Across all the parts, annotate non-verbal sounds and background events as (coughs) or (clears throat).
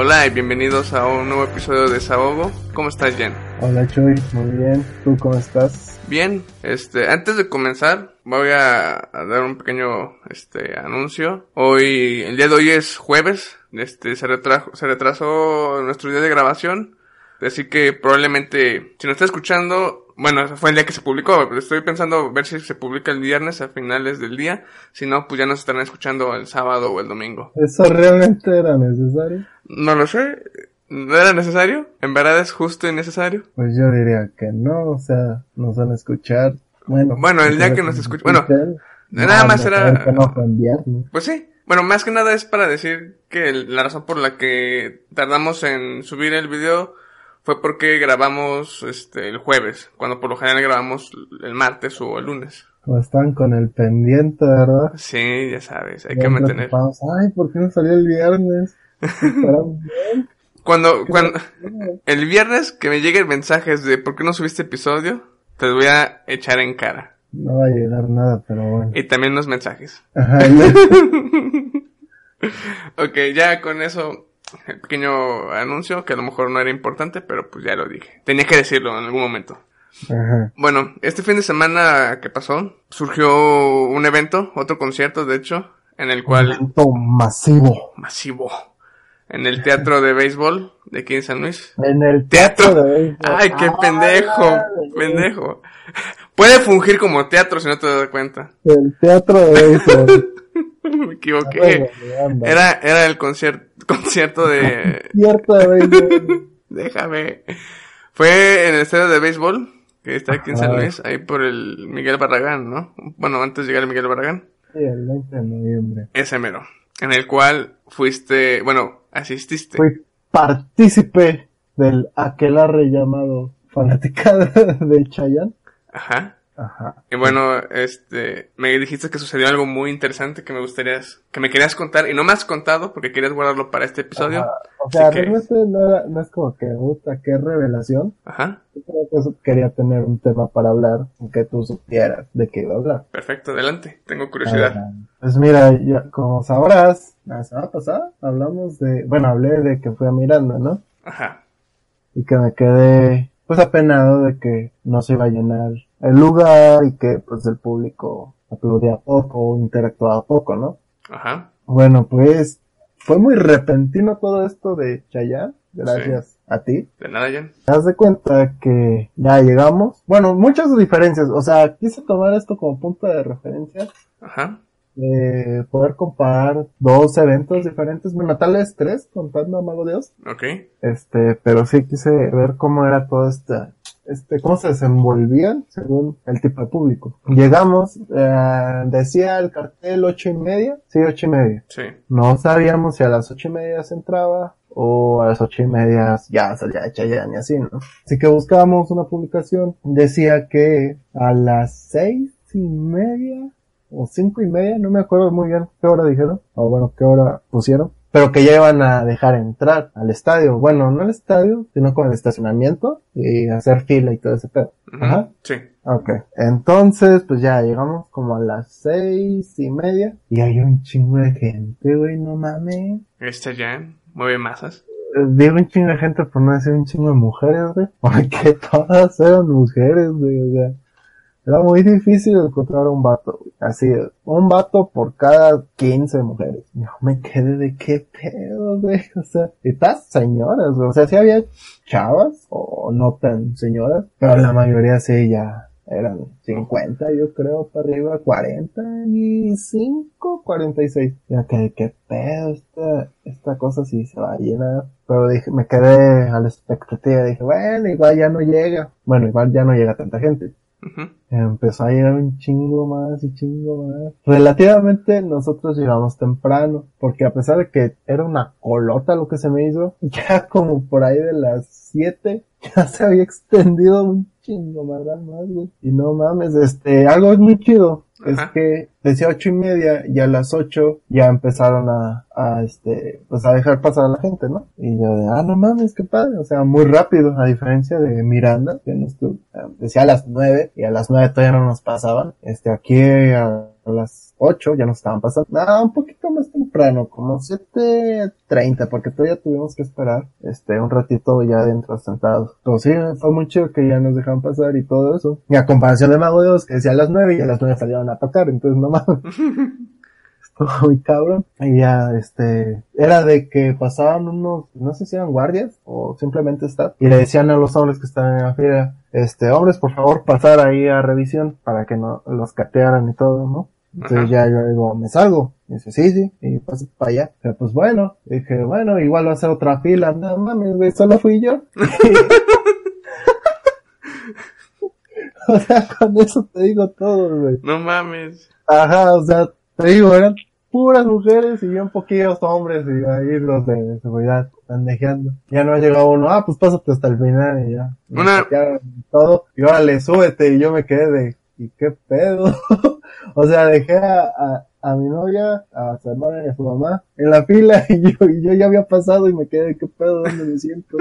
Hola y bienvenidos a un nuevo episodio de Desahogo. ¿Cómo estás, Jen? Hola, Chuy. Muy bien. ¿Tú cómo estás? Bien. Este, antes de comenzar, voy a, a dar un pequeño este anuncio. Hoy, el día de hoy es jueves. Este, se retrajo, se retrasó nuestro día de grabación. Así que probablemente, si nos está escuchando, bueno, fue el día que se publicó. Estoy pensando ver si se publica el viernes a finales del día. Si no, pues ya nos estarán escuchando el sábado o el domingo. ¿Eso realmente era necesario? No lo sé. ¿No era necesario? ¿En verdad es justo y necesario? Pues yo diría que no, o sea, nos van a escuchar. Bueno, Bueno, el día que nos escuchen. Bueno, nada más era- no en viernes. Pues sí. Bueno, más que nada es para decir que la razón por la que tardamos en subir el video fue porque grabamos este el jueves, cuando por lo general grabamos el martes o el lunes. Están con el pendiente, ¿verdad? Sí, ya sabes, hay Ya que mantener. Ay, ¿por qué no salió el viernes? Cuando, cuando, el viernes que me lleguen mensajes de por qué no subiste episodio, te los voy a echar en cara. No va a llegar nada, pero bueno. Y también los mensajes. Ajá, (laughs) ya. Ok, ya con eso, el pequeño anuncio, que a lo mejor no era importante, pero pues ya lo dije. Tenía que decirlo en algún momento. Ajá. Bueno, este fin de semana que pasó, surgió un evento, otro concierto de hecho, en el cual, Evento masivo. masivo, en el teatro de béisbol de aquí en San Luis. En el Teatro. teatro de béisbol. Ay, qué pendejo, Ay, pendejo. Puede fungir como teatro si no te das cuenta. El teatro de béisbol. (laughs) Me equivoqué. Era, era el concierto, concierto de, Cierto de béisbol. (laughs) déjame. Fue en el estadio de béisbol, que está aquí en San. Luis, ahí por el Miguel Barragán, ¿no? Bueno, antes de llegar al Miguel Barragán. Sí, el 20 de noviembre. Ese mero. En el cual fuiste, bueno, asististe. Fui partícipe del aquelarre llamado fanaticada (laughs) de Chayanne. Ajá. Ajá. Y bueno, este, me dijiste que sucedió algo muy interesante que me gustaría, que me querías contar y no me has contado porque querías guardarlo para este episodio. Ajá. O sea, que- realmente no, no es como que, puta, qué revelación. Ajá. Yo creo que quería tener un tema para hablar, que tú supieras de qué iba a hablar. Perfecto, adelante. Tengo curiosidad. Ah, Pues mira, ya, como sabrás, la semana pasada hablamos de, bueno, hablé de que fui a Miranda, ¿no? Ajá. y que me quedé pues apenado de que no se iba a llenar el lugar y que pues el público aplaudía poco, interactuaba poco, ¿no? Ajá. Bueno, pues fue muy repentino todo esto de Chayanne, gracias a ti. De nada, Jan. Te das de cuenta que ya llegamos. Bueno, muchas diferencias, o sea, quise tomar esto como punto de referencia Ajá. de poder comparar dos eventos diferentes, bueno, tal vez tres, contando a Mago Dios. Ok. Este, pero sí quise ver cómo era todo este, este, cómo se desenvolvían según el tipo de público. Llegamos, eh, decía el cartel ocho y media, sí, ocho y media. Sí. No sabíamos si a las ocho y media se entraba o a las ocho y media ya salía Chayanne y así, ¿no? Así que buscábamos una publicación, decía que a las seis y media o cinco y media, no me acuerdo muy bien qué hora dijeron, o bueno, qué hora pusieron, pero que ya iban a dejar entrar al estadio, bueno, no al estadio, sino con el estacionamiento y hacer fila y todo ese pedo. Ajá. Sí. Ok, entonces pues ya llegamos como a las seis y media y hay un chingo de gente, güey, no mames. Este Jan mueve masas. Eh, Digo un chingo de gente por no decir un chingo de mujeres, güey, (laughs) porque todas eran mujeres, güey, o sea. Era muy difícil encontrar un vato, güey. Así, un vato por cada 15 mujeres. No me quedé de qué pedo, güey. O sea, todas señoras, güey. O sea, sí había chavas o no tan señoras, pero la mayoría sí ya eran 50, yo creo, para arriba, 45, 46. Ya que, qué pedo, esta, esta cosa sí se va a llenar. Pero dije, me quedé a la expectativa, dije, bueno, igual ya no llega. Bueno, igual ya no llega tanta gente. Empezó a llegar un chingo más y chingo más. Relativamente nosotros llegamos temprano, porque a pesar de que era una colota lo que se me hizo, (laughs) ya como por ahí de las 7 ya se había extendido un chingo más, más, güey. Y no mames, este, algo es muy chido. Es que decía ocho y media y a las ocho ya empezaron a, a este, pues a dejar pasar a la gente, ¿no? Y yo de, ah, no mames, qué padre, o sea, muy rápido, a diferencia de Miranda, que nos tu- eh, decía a las nueve y a las nueve todavía no nos pasaban. Este, aquí a, las ocho ya nos estaban pasando. Nada, un poquito más temprano, como siete treinta, porque todavía tuvimos que esperar, este, un ratito ya adentro sentados. Pero sí, fue muy chido que ya nos dejaban pasar y todo eso. Y a comparación de Mago de Oz, que decía a las nueve y a las nueve salieron a tocar, entonces no mames. (laughs) Estuvo muy cabrón. Y ya, este, era de que pasaban unos, no sé si eran guardias o simplemente staff, y le decían a los hombres que estaban en la fila, este, hombres, por favor, pasar ahí a revisión para que no los catearan y todo, ¿no? Entonces Ajá. ya yo digo, ¿me salgo? Y dice, sí, sí, y paso para allá. Pero pues bueno, dije, bueno, igual va a ser otra fila. No mames, güey, solo fui yo. (laughs) (laughs) (laughs) o sea, con eso te digo todo, güey. No mames. Ajá, o sea, te digo, eran puras mujeres y bien poquillos hombres y ahí los de seguridad pendejeando. Ya no llegado uno, ah, pues pásate hasta el final y ya. Me Una- todo y órale, súbete y yo me quedé de, ¿y qué pedo? (laughs) o sea, dejé a, a, a mi novia, a su hermana y a su mamá en la fila (laughs) y yo, y yo ya había pasado y me quedé, ¿qué pedo? ¿Dónde me siento?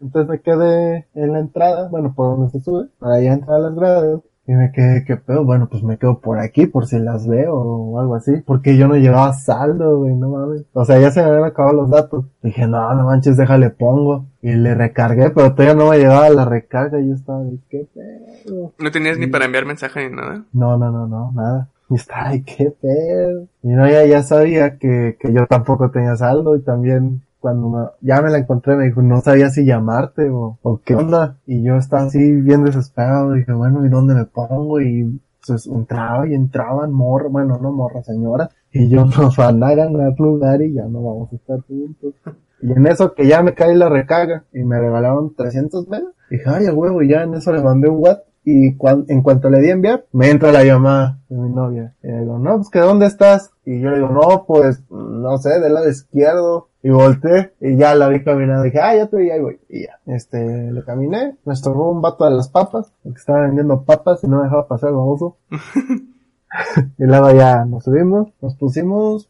Entonces me quedé en la entrada, bueno, por donde se sube, para ya entrar a las gradas. Y me quedé, ¿qué pedo? Bueno, pues me quedo por aquí por si las veo o algo así. Porque yo no llevaba saldo, güey, no mames. O sea, ya se me habían acabado los datos. Dije, no, no manches, déjale pongo. Y le recargué, pero todavía no me llegaba la recarga. Y yo estaba, ¿qué pedo? No tenías ni para enviar mensaje ni nada. No, no, no, no, nada. Y estaba, ay, qué pedo. Y no, ya, ya sabía que, que yo tampoco tenía saldo y también cuando me- ya me la encontré me dijo, no sabía si llamarte o, qué onda. Y yo estaba así bien desesperado. Dije, bueno, ¿y dónde me pongo? Y pues entraba y entraban morra, bueno, no morra, señora. Y yo nos van a ganar lugar y ya no vamos a estar juntos. Y en eso que ya me cae la recarga y me regalaron 300 megas. Dije, ay, a huevo, y ya en eso le mandé un WhatsApp. Y cuan- en cuanto le di a enviar, me entra la llamada de mi novia. Y le digo, no, pues que ¿dónde estás? Y yo le digo, no, pues, no sé, del lado izquierdo. Y volteé, y ya la vi caminando. Dije, ah, ya te vi, ahí voy. Y ya. Este, le caminé, me estorbó un vato de las papas, el que estaba vendiendo papas y no me dejaba pasar el baboso. (laughs) (laughs) y luego ya nos subimos, nos pusimos,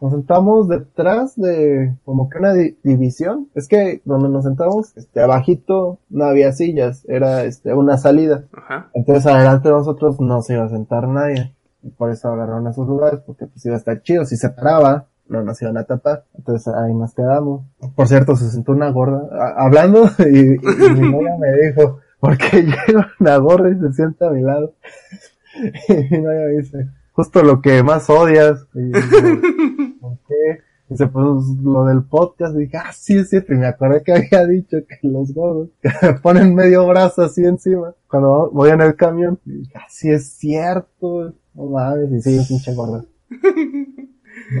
Nos sentamos detrás de como que una di- división. Es que donde nos sentamos, este, abajito no había sillas, era este, una salida. Ajá. Entonces adelante de nosotros no se iba a sentar nadie. Y por eso agarraron esos lugares, porque pues iba a estar chido. Si se paraba, no nos iban a tapar. Entonces ahí nos quedamos. Por cierto, se sentó una gorda, a- hablando, (laughs) y, y- y mi novia me dijo, ¿por qué (laughs) llega una gorda y se sienta a mi lado? (laughs) Y mi novia me dice, justo lo que más odias. Y yo, (laughs) ¿por qué? Dice, pues lo del podcast, y dije, ah, sí es cierto, y me acordé que había (laughs) dicho que los gordos que (laughs) me ponen medio brazo así encima cuando voy en el camión. Y dije, ah, sí es cierto, no mames, y sí, pinche gorda.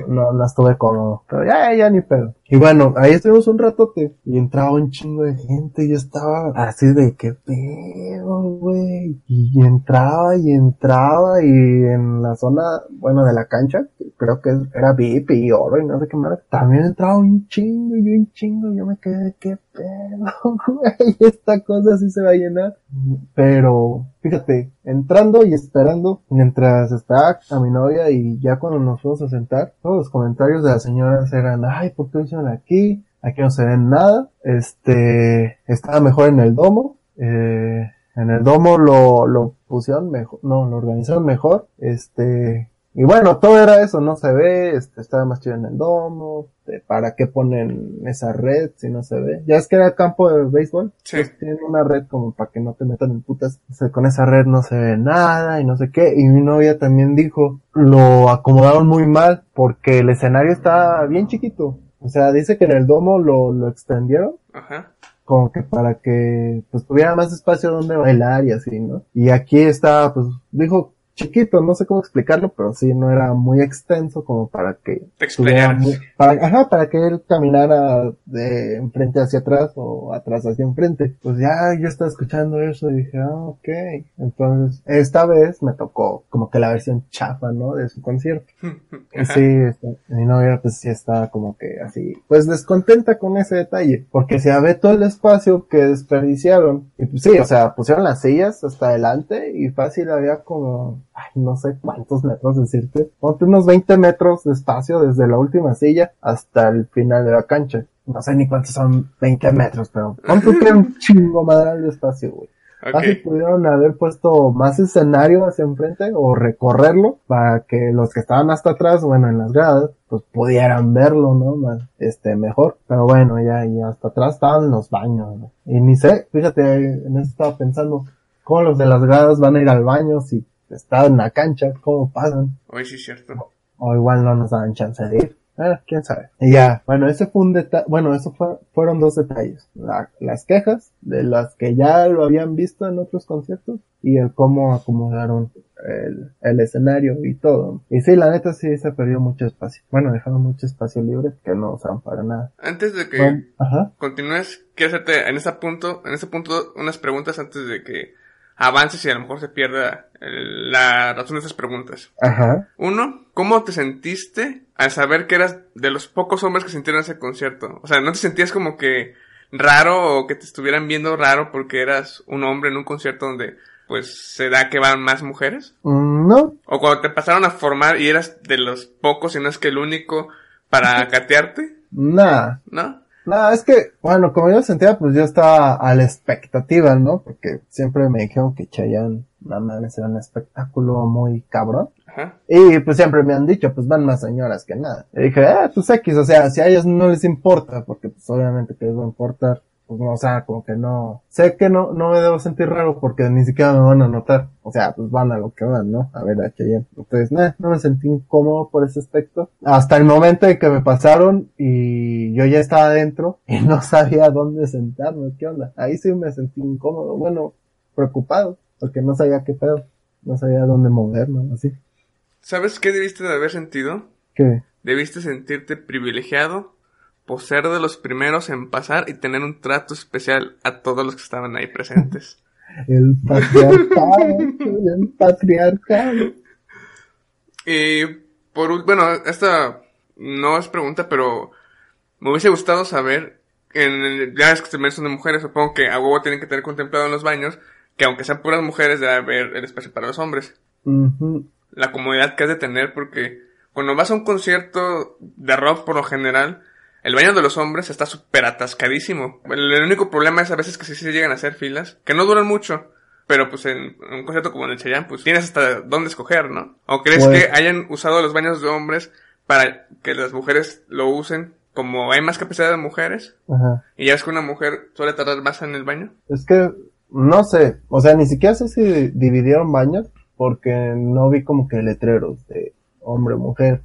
No, no estuve cómodo, pero ya, ya ni pedo. Y bueno, ahí estuvimos un ratote y entraba un chingo de gente y yo estaba así de qué pedo, güey. Y entraba y entraba y en la zona, bueno, de la cancha, creo que era VIP y oro y no sé qué más, también entraba un chingo y un chingo y yo me quedé de qué pedo, (laughs) güey. Esta cosa sí se va a llenar. Pero, fíjate, entrando y esperando, mientras esperaba a mi novia y ya cuando nos fuimos a sentar, todos los comentarios de las señoras eran, ay, ¿por qué lo aquí? Aquí no se ve nada. Este, estaba mejor en el domo. Eh, en el domo lo, lo pusieron mejor, no, lo organizaron mejor. Este, y bueno, todo era eso, no se ve, este, estaba más chido en el domo, este, ¿para qué ponen esa red si no se ve? Ya es que era campo de béisbol, Sí. pues tienen una red como para que no te metan en putas. O sea, con esa red no se ve nada y no sé qué. Y mi novia también dijo, lo acomodaron muy mal porque el escenario está bien chiquito. O sea, dice que en el domo lo, lo extendieron Ajá. como que para que pues tuviera más espacio donde bailar y así, ¿no? Y aquí está, pues dijo chiquito, no sé cómo explicarlo, pero sí, no era muy extenso como para que... Te explayaras. tuviera mu- Para, ajá, para que él caminara de enfrente hacia atrás o atrás hacia enfrente. Pues ya yo estaba escuchando eso y dije, ah, ok. Entonces, esta vez me tocó como que la versión chafa, ¿no? De su concierto. (laughs) Y sí, este, mi novia pues sí estaba como que así, pues descontenta con ese detalle, porque se ve todo el espacio que desperdiciaron. Y pues sí, o sea, pusieron las sillas hasta adelante y fácil había como, ay, no sé cuántos metros decirte, ponte unos 20 metros de espacio desde la última silla hasta el final de la cancha. No sé ni cuántos son 20 metros, pero ponte un (laughs) chingo madral de espacio, güey. Fácil Ok. pudieron haber puesto más escenario hacia enfrente o recorrerlo para que los que estaban hasta atrás, bueno, en las gradas, pues pudieran verlo, ¿no? Más, este, mejor. Pero bueno, ya, y hasta atrás estaban los baños, ¿no? Y ni sé, fíjate, en eso estaba pensando, ¿cómo los de las gradas van a ir al baño si están en la cancha? ¿Cómo pasan? Hoy sí es cierto. O igual no nos dan chance de ir. Eh, quién sabe. Y ya, bueno, ese fue un detalle, bueno, eso fue, fueron dos detalles. La- las quejas de las que ya lo habían visto en otros conciertos y el cómo acomodaron el, el escenario y todo. Y sí, la neta sí se perdió mucho espacio. Bueno, dejaron mucho espacio libre que no usaron para nada. Antes de que Bueno, continúes, quiero hacerte en ese punto, en ese punto unas preguntas antes de que avances y a lo mejor se pierda la razón de esas preguntas. Ajá. Uno, ¿cómo te sentiste al saber que eras de los pocos hombres que sintieron ese concierto? O sea, ¿no te sentías como que raro o que te estuvieran viendo raro porque eras un hombre en un concierto donde pues se da que van más mujeres? Mm, No, ¿O cuando te pasaron a formar y eras de los pocos y no es que el único para (laughs) catearte? nada. ¿No? No, es que, bueno, como yo sentía, pues yo estaba a la expectativa, ¿no? Porque siempre me dijeron que Chayanne, mames, era un espectáculo muy cabrón. Ajá. Y pues siempre me han dicho, pues van más señoras que nada. Y dije, ah, pues X, o sea, si a ellos no les importa, porque pues obviamente que les va a importar, o sea, como que no, sé que no, no me debo sentir raro porque ni siquiera me van a notar. O sea, pues van a lo que van, ¿no? A ver a Cheyenne. Entonces, nah, no me sentí incómodo por ese aspecto. Hasta el momento en que me pasaron y yo ya estaba adentro y no sabía dónde sentarme, ¿qué onda? Ahí sí me sentí incómodo, bueno, preocupado, porque no sabía qué pedo. No sabía dónde moverme, así. ¿Sabes qué debiste de haber sentido? Que, Debiste sentirte privilegiado por ser de los primeros en pasar y tener un trato especial a todos los que estaban ahí presentes. (laughs) El patriarcado, el patriarcado. Y por bueno, esta no es pregunta, pero me hubiese gustado saber, en el- ya es que se son de mujeres, supongo que a huevo tienen que tener contemplado en los baños, que aunque sean puras mujeres debe haber el espacio para los hombres. La comodidad que has de tener, porque cuando vas a un concierto de rock por lo general, el baño de los hombres está súper atascadísimo. El, el único problema es a veces que sí se llegan a hacer filas, que no duran mucho. Pero pues en, en un concierto como en el Cheyenne, pues tienes hasta dónde escoger, ¿no? ¿O crees Pues- que hayan usado los baños de hombres para que las mujeres lo usen como hay más capacidad de mujeres? Ajá. Y ya ves que una mujer suele tardar más en el baño. Es que, no sé, o sea, ni siquiera sé si dividieron baños, porque no vi como que letreros de hombre o mujer.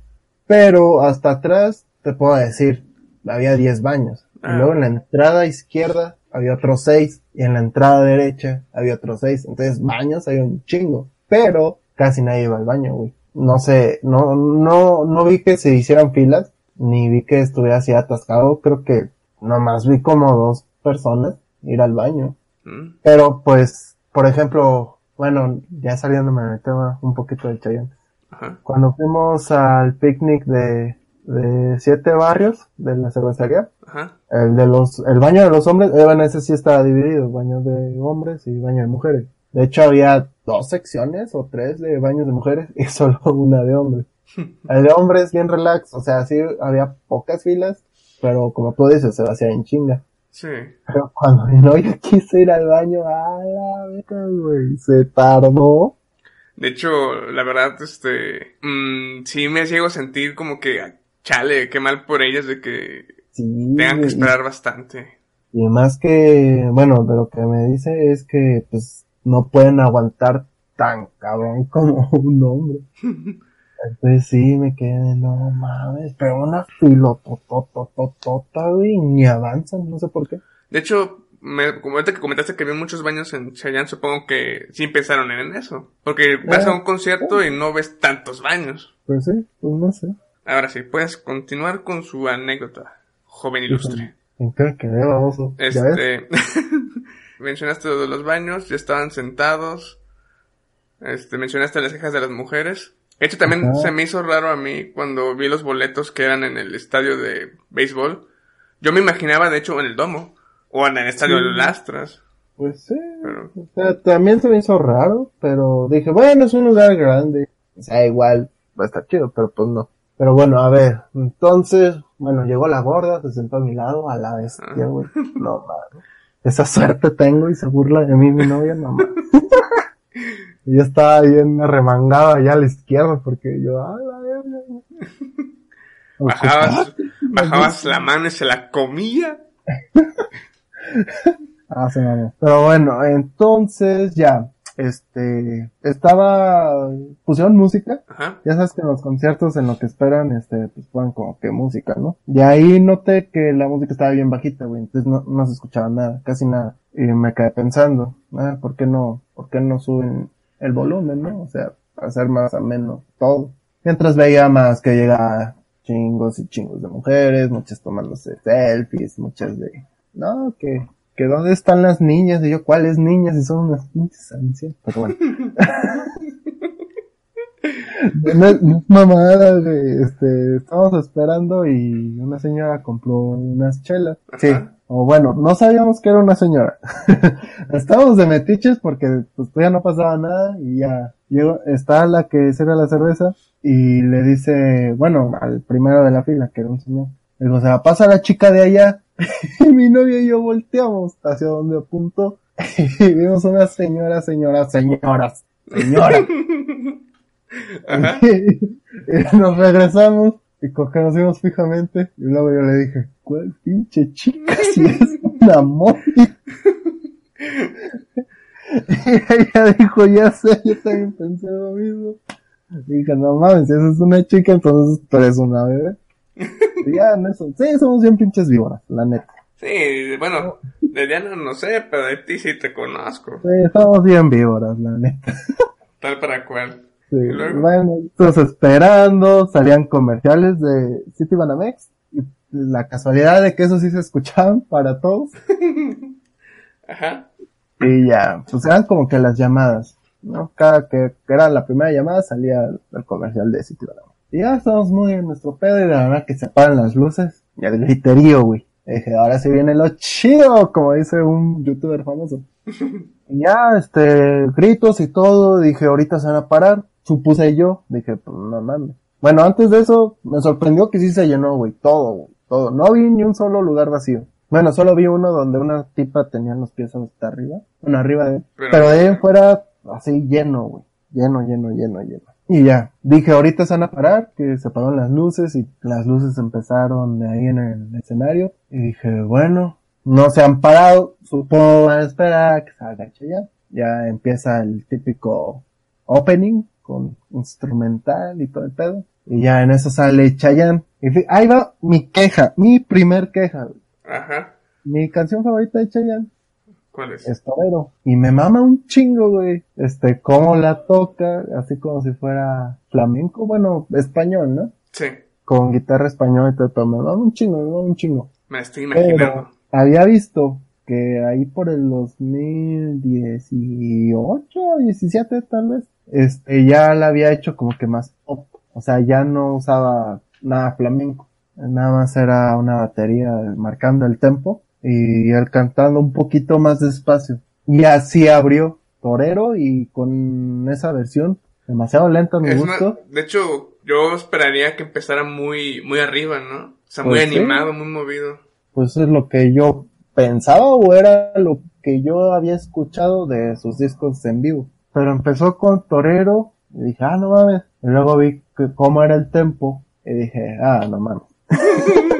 Pero hasta atrás, te puedo decir, había 10 baños. Ah. Y luego en la entrada izquierda había otros 6, y en la entrada derecha había otros 6. Entonces, baños hay un chingo. Pero casi nadie iba al baño, güey. No sé, no, no, no vi que se hicieran filas, ni vi que estuviera así atascado. Creo que nomás vi como dos personas ir al baño. ¿Mm? Pero pues, por ejemplo, bueno, ya saliéndome del tema un poquito del. Ajá. Cuando fuimos al picnic de, de siete barrios de la cervecería, Ajá. el de los, el baño de los hombres, eh, bueno, ese sí estaba dividido, baño de hombres y baño de mujeres. De hecho había dos secciones o tres de baños de mujeres y (laughs) solo una de hombres. (laughs) El de hombres bien relax, o sea, sí había pocas filas, pero como tú dices, se hacía en chinga. Sí. Pero cuando mi novia quiso ir al baño, a la verga, güey, se tardó. De hecho, la verdad, este, mm, sí me llego a sentir como que, chale, qué mal por ellas de que Sí. tengan que esperar bastante. Y, más que, bueno, de lo que me dice es que, pues, no pueden aguantar tan cabrón (laughs) como un hombre. (laughs) Entonces sí, me quedé, no mames, pero una filototototota, güey, ni avanzan, no sé por qué. De hecho, me, como ahorita que comentaste que había muchos baños en Cheyenne, supongo que sí pensaron en eso. Porque vas a un concierto y no ves tantos baños. Pues sí, pues no sé. Ahora sí, puedes continuar con su anécdota, joven ilustre. ¿En qué quedé, baboso? ¿Ya ves? Este, (laughs) mencionaste lo de los baños, ya estaban sentados. Este, mencionaste las quejas de las mujeres. De hecho, también Ajá. se me hizo raro a mí cuando vi los boletos que eran en el estadio de béisbol. Yo me imaginaba, de hecho, en el domo. O en el estadio Sí. de Lastras. Pues sí. Pero, O sea, también se me hizo raro, pero dije, bueno, es un lugar grande. O sea, igual va a estar chido, pero pues no. Pero bueno, a ver, entonces, bueno, llegó la gorda, se sentó a mi lado, a la bestia, Ah. güey. No mames. Esa suerte tengo y se burla de mí mi novia, no mames. Y (laughs) yo estaba bien arremangado allá a la izquierda porque yo, ah, la verga. güey". bajabas, bajabas la mano y se la comía. (laughs) Ah, sí, mamá. Pero bueno, entonces ya, este, estaba, pusieron música. Ajá. Ya sabes que en los conciertos en lo que esperan, este, pues ponen como que música, ¿no? Y ahí noté que la música estaba bien bajita, güey, entonces no, no se escuchaba nada, casi nada. Y me quedé pensando, ah, ¿por qué no, por qué no suben el volumen, no? O sea, hacer más ameno todo. Mientras veía más que llegaba chingos y chingos de mujeres, muchas tomándose selfies, muchas de, no, que, que dónde están las niñas, y yo, ¿cuáles niñas? Y son unas pinches ancianas, pero bueno. (laughs) No, no mamada, güey. Este, estábamos esperando y una señora compró unas chelas. Sí. O bueno, no sabíamos que era una señora. (laughs) estábamos de metiches porque pues todavía no pasaba nada y ya llegó, está la que sirve la cerveza y le dice, bueno, al primero de la fila, que era un señor. Le digo, se la pasa la chica de allá. (laughs) y mi novia y yo volteamos hacia donde apuntó (laughs) y vimos una señora, señora, señoras, señora. (laughs) Ajá. y nos regresamos y con que nos vimos fijamente y luego yo le dije, ¿cuál pinche chica si es una mona? y ella dijo, ya sé, yo también pensé lo mismo. Y dije, no mames, si esa es una chica, entonces tú eres una bebé. Ya en eso, sí, somos bien pinches víboras, la neta. Sí, bueno, de Diana no sé, pero de ti sí te conozco. Sí, somos bien víboras, la neta. Tal para cual. Sí, ¿Y luego? bueno, todos esperando, salían comerciales de City Banamex y la casualidad de que eso sí se escuchaban para todos (laughs) Ajá. y ya, pues eran como que las llamadas, ¿no? Cada que, que era la primera llamada salía el, el comercial de City Banamex. Y ya estamos muy en nuestro pedo y de la verdad que se apagan las luces y el griterío, güey. Dije, ahora sí viene lo chido, como dice un youtuber famoso. (laughs) Y ya, este, gritos y todo, dije, ahorita se van a parar. Supuse yo, dije, pues no mames. Bueno, antes de eso, me sorprendió que sí se llenó, güey, todo, güey, todo. No vi ni un solo lugar vacío. Bueno, solo vi uno donde una tipa tenía los pies hasta arriba, bueno, arriba de él. Pero- Pero, de ahí fuera, así lleno, güey. Lleno, lleno, lleno, lleno. Y ya, dije, ahorita se van a parar, que se apagaron las luces y las luces empezaron de ahí en el escenario. Y dije, bueno, no se han parado, supongo van a esperar a que salga ya. Ya empieza el típico opening con instrumental y todo el pedo. Y ya en eso sale Chayanne. Y ahí va mi queja, mi primer queja. Ajá. Mi canción favorita de Chayanne ¿Cuál es? es Torero. Y me mama un chingo, güey. Este, cómo la toca, así como si fuera flamenco, bueno, español, ¿no? Sí, Con guitarra española y todo, me mama un chingo, me mama un chingo. me estoy imaginando. Pero había visto que ahí por el 2018, 17 tal vez, este, ya la había hecho como que más pop. O sea, ya no usaba nada flamenco. Nada más era una batería marcando el tempo y él cantando un poquito más despacio. Y así abrió Torero y con esa versión demasiado lenta a mi Es una- gusto. de hecho, yo esperaría que empezara muy, muy arriba, ¿no? O sea, muy Pues sí. animado, muy movido. Pues es lo que yo pensaba o era lo que yo había escuchado de sus discos en vivo. Pero empezó con Torero y dije, ah, no mames. Y luego vi que cómo era el tempo y dije, ah, no mames. (laughs)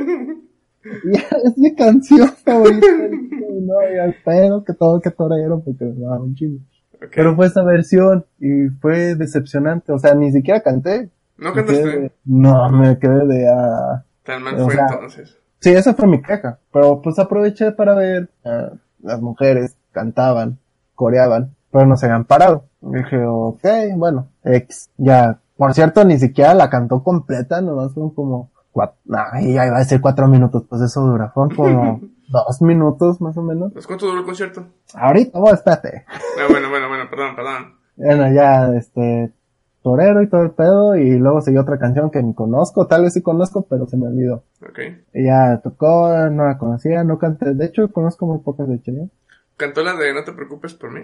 (laughs) es mi canción favorita. Y (laughs) no, y espero que todo que Torero porque me va un chingo. Pero fue esa versión y fue decepcionante. O sea, ni siquiera canté. ¿No cantaste? de- No, me quedé de, ah, Tan mal fue sea, entonces. Sí, esa fue mi queja. Pero pues aproveché para ver ah, las mujeres cantaban, coreaban, pero no se habían parado. Y dije, ok, bueno, ex, ya. Por cierto, ni siquiera la cantó completa, nomás fueron como cuatro, ya iba a decir cuatro minutos, pues eso dura, fueron como (laughs) dos minutos más o menos. Pues, ¿Cuánto duró el concierto? Ahorita, oh, espérate. Ah, bueno, bueno, bueno, perdón, perdón. Bueno, ya, este, torero y todo el pedo, y luego siguió otra canción que ni conozco, tal vez sí conozco, pero se me olvidó. Ok. Y ya tocó, no la conocía, no canté, de hecho conozco muy pocas de Chile. ¿Cantó la de No te preocupes por mí?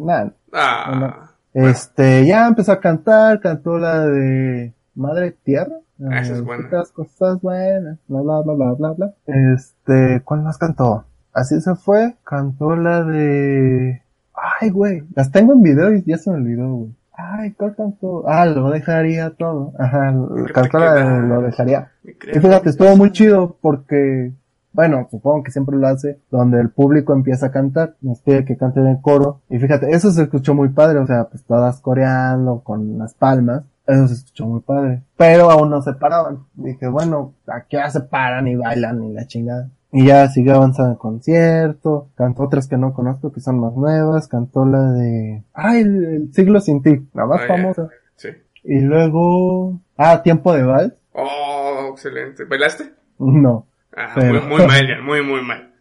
Nada. Ah. Este, ya empezó a cantar, cantó la de Madre Tierra. Ah, es. Las cosas buenas, bla, bla, bla, bla, bla, bla. Este, ¿cuál más cantó? Así se fue, cantó la de... Ay, güey, las tengo en video y ya se me olvidó, güey. Ay, ¿cuál cantó? Ah, lo dejaría todo. Ajá, cantó la de lo dejaría. Y fíjate, estuvo muy chido porque, bueno, supongo que siempre lo hace, donde el público empieza a cantar, nos pide que canten en el coro. Y fíjate, eso se escuchó muy padre, o sea, pues todas coreando con las palmas. Eso se escuchó muy padre. Pero aún no se paraban. Dije, bueno, ¿a qué hora se paran y bailan y la chingada? Y ya siguió avanzando el concierto, cantó otras que no conozco que son más nuevas, cantó la de, ay, el, el siglo sin ti, la más Ah, famosa. Sí. Y luego, ah, tiempo de vals, Oh, excelente. ¿Bailaste? no. Ah, Pero- muy, muy mal, (laughs) ya, muy, muy mal.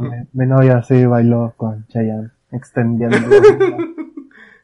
Mi, mi novia sí bailó con Chayanne, extendiendo. (laughs)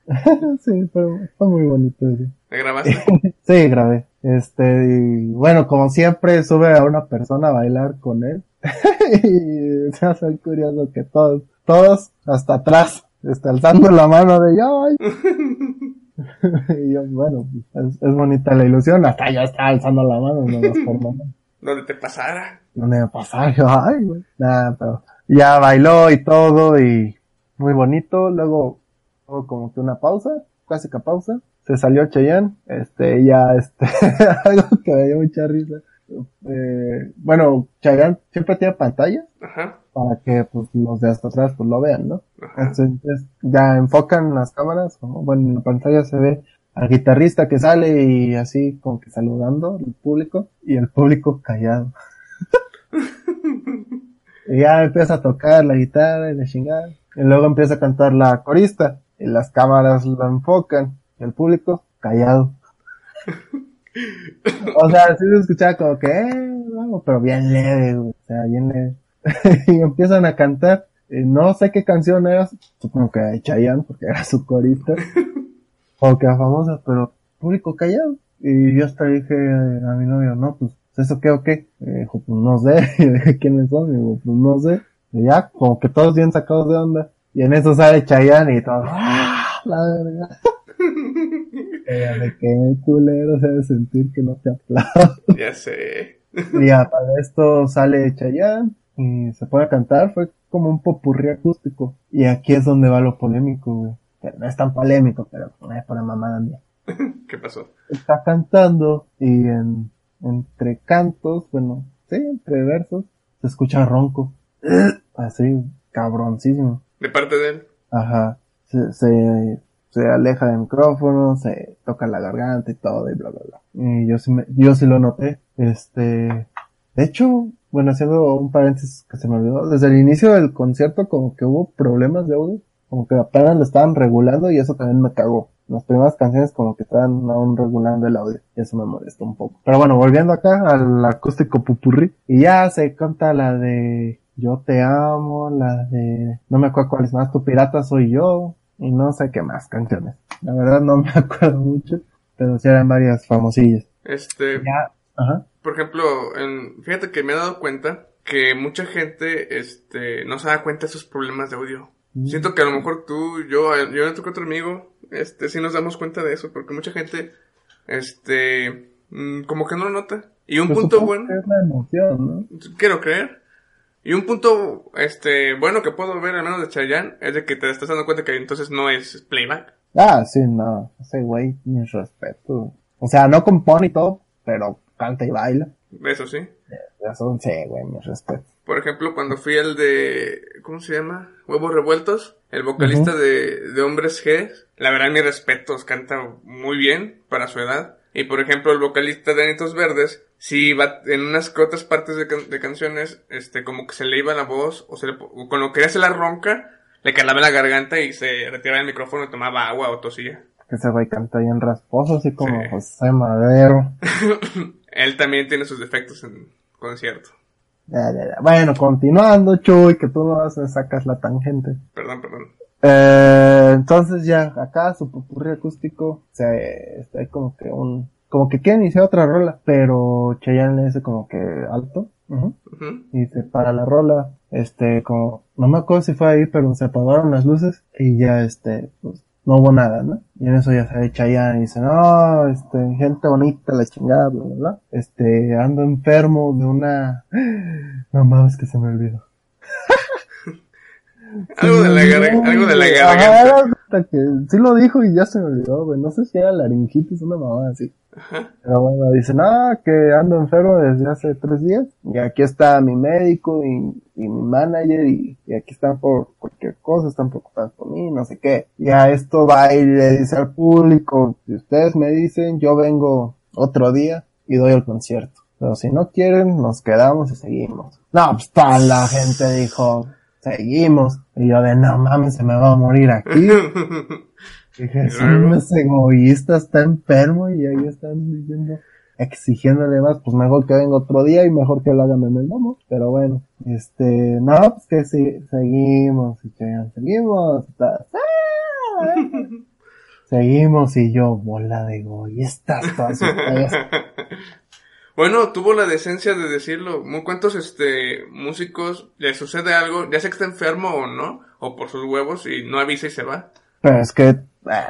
(laughs) sí, pero fue muy bonito. Sí. ¿Me grabaste? (laughs) Sí, grabé. Este, y bueno, como siempre, sube a una persona a bailar con él. (laughs) y se hace curioso que todos, todos hasta atrás, está alzando la mano de yo. ay". (laughs) y yo, bueno, es, es bonita la ilusión. Hasta yo estaba alzando la mano, no más por mamá. ¿Dónde te pasara? no me va a pasar, yo, ay, güey. Nada, pero ya bailó y todo y muy bonito. Luego hubo como que una pausa, clásica pausa. Se salió Cheyenne, este, ya, este, (laughs) algo que me dio mucha risa. Eh, bueno, Chayanne siempre tiene pantalla Ajá. para que pues los de hasta atrás pues lo vean, ¿no? Ajá. Entonces ya enfocan las cámaras, o, bueno, en la pantalla se ve al guitarrista que sale y así como que saludando al público y el público callado. (laughs) y ya empieza a tocar la guitarra y la chingada. Y luego empieza a cantar la corista y las cámaras la enfocan el público callado. o sea, sí se escuchaba como que, eh, vamos, pero bien leve, o sea, bien leve. (laughs) y empiezan a cantar. Y no sé qué canción era, supongo que de Chayanne, porque era su corista. o que era famosa, pero público callado. Y yo hasta dije a mi novio, no, pues, ¿eso qué o qué? Dijo, pues no sé. (laughs) Y dije, ¿quiénes son? Y digo, pues no sé. Y ya, como que todos bien sacados de onda. Y en eso sale Chayanne y todo, ¡ah! La verga. Ella de que culero se debe sentir que no te aplaudo. Ya sé. Y ya, para esto sale Chayanne y se pone a cantar, fue como un popurrí acústico. Y aquí es donde va lo polémico, güey. Que no es tan polémico, pero es por la mamada mía. (laughs) ¿Qué pasó? Está cantando y en, entre cantos, bueno, sí, entre versos, se escucha ronco. (clears throat) Así, cabroncísimo. ¿De parte de él? Ajá. Se, se, se aleja del micrófono, se toca la garganta y todo y bla bla bla. Y yo sí me, yo sí lo noté. Este, de hecho, bueno, haciendo un paréntesis que se me olvidó, desde el inicio del concierto como que hubo problemas de audio, como que apenas lo estaban regulando y eso también me cagó. Las primeras canciones como que estaban aún regulando el audio y eso me molestó un poco. Pero bueno, volviendo acá al acústico pupurrí y ya se canta la de Yo te amo, la de no me acuerdo cuál es más, Tu pirata soy yo y no sé qué más canciones. La verdad no (laughs) me acuerdo mucho, pero sí eran varias famosillas. Este, Ya, ajá. por ejemplo, en, fíjate que me he dado cuenta que mucha gente, este, no se da cuenta de esos problemas de audio. Siento que a lo mejor tú, yo, yo y otro amigo, este, sí nos damos cuenta de eso, porque mucha gente, este, mm, como que no lo nota. Y un Pues punto bueno, que es la emoción, ¿no? quiero creer. Y un punto, este, bueno que puedo ver al menos de Chayanne es de que te estás dando cuenta que entonces no es playback. Ah, sí, no. Ese güey, mi respeto. O sea, no compone y todo, pero canta y baila. Eso sí. Ya son, sí, güey, mi respeto. Por ejemplo, cuando fui al de, ¿cómo se llama? Huevos Revueltos, el vocalista de, de Hombres G, la verdad, mis respetos, canta muy bien para su edad. Y por ejemplo, el vocalista de Anitos Verdes sí va en unas otras partes de, can- de canciones, este, como que se le iba la voz, o se le, o cuando quería hacer la ronca, le calaba la garganta y se retiraba el micrófono y tomaba agua o tosía. Que ese güey canta bien rasposo, así como Sí. José Madero. (laughs) Él también tiene sus defectos en concierto. Ya, ya, ya. Bueno, continuando, Chuy, que tú no sacas la tangente. Perdón, perdón. Eh, entonces ya, acá su popurrí acústico, se, está ahí como que un, como que quiere iniciar otra rola, pero Chayanne le dice como que alto, y se para la rola, este, como, no me acuerdo si fue ahí, pero se apagaron las luces, y ya, este, pues, no hubo nada, ¿no? Y en eso ya sale Chayanne y dice, no, este, gente bonita, la chingada, bla, bla, bla, este, ando enfermo de una, (gasps) no mames que se me olvidó. (laughs) Algo de la algo de la garganta. Que sí lo dijo y ya se me olvidó, güey. No sé si era laringitis, una mamada así. Ajá. Pero bueno, dice, no, que ando enfermo desde hace tres días. Y aquí está mi médico y, y mi manager y, y aquí están por cualquier cosa, están preocupados por mí, no sé qué. Y a esto va y le dice al público, si ustedes me dicen, yo vengo otro día y doy el concierto. Pero si no quieren, nos quedamos y seguimos. No, pues toda la gente dijo, seguimos. Y yo de, no mames, se me va a morir aquí. (laughs) Dije, Y son unos egoístas, está enfermo y ahí están diciendo, exigiéndole más, pues mejor que venga otro día y mejor que lo hagan en el domo. Pero bueno, este, no, pues que sí, seguimos, y que seguimos, ta- (laughs) seguimos y yo, bola de egoístas, todas ustedes. (laughs) Bueno, tuvo la decencia de decirlo. ¿Cuántos este músicos le sucede algo, ya sea que está enfermo o no, o por sus huevos y no avisa y se va? Pero es que, eh,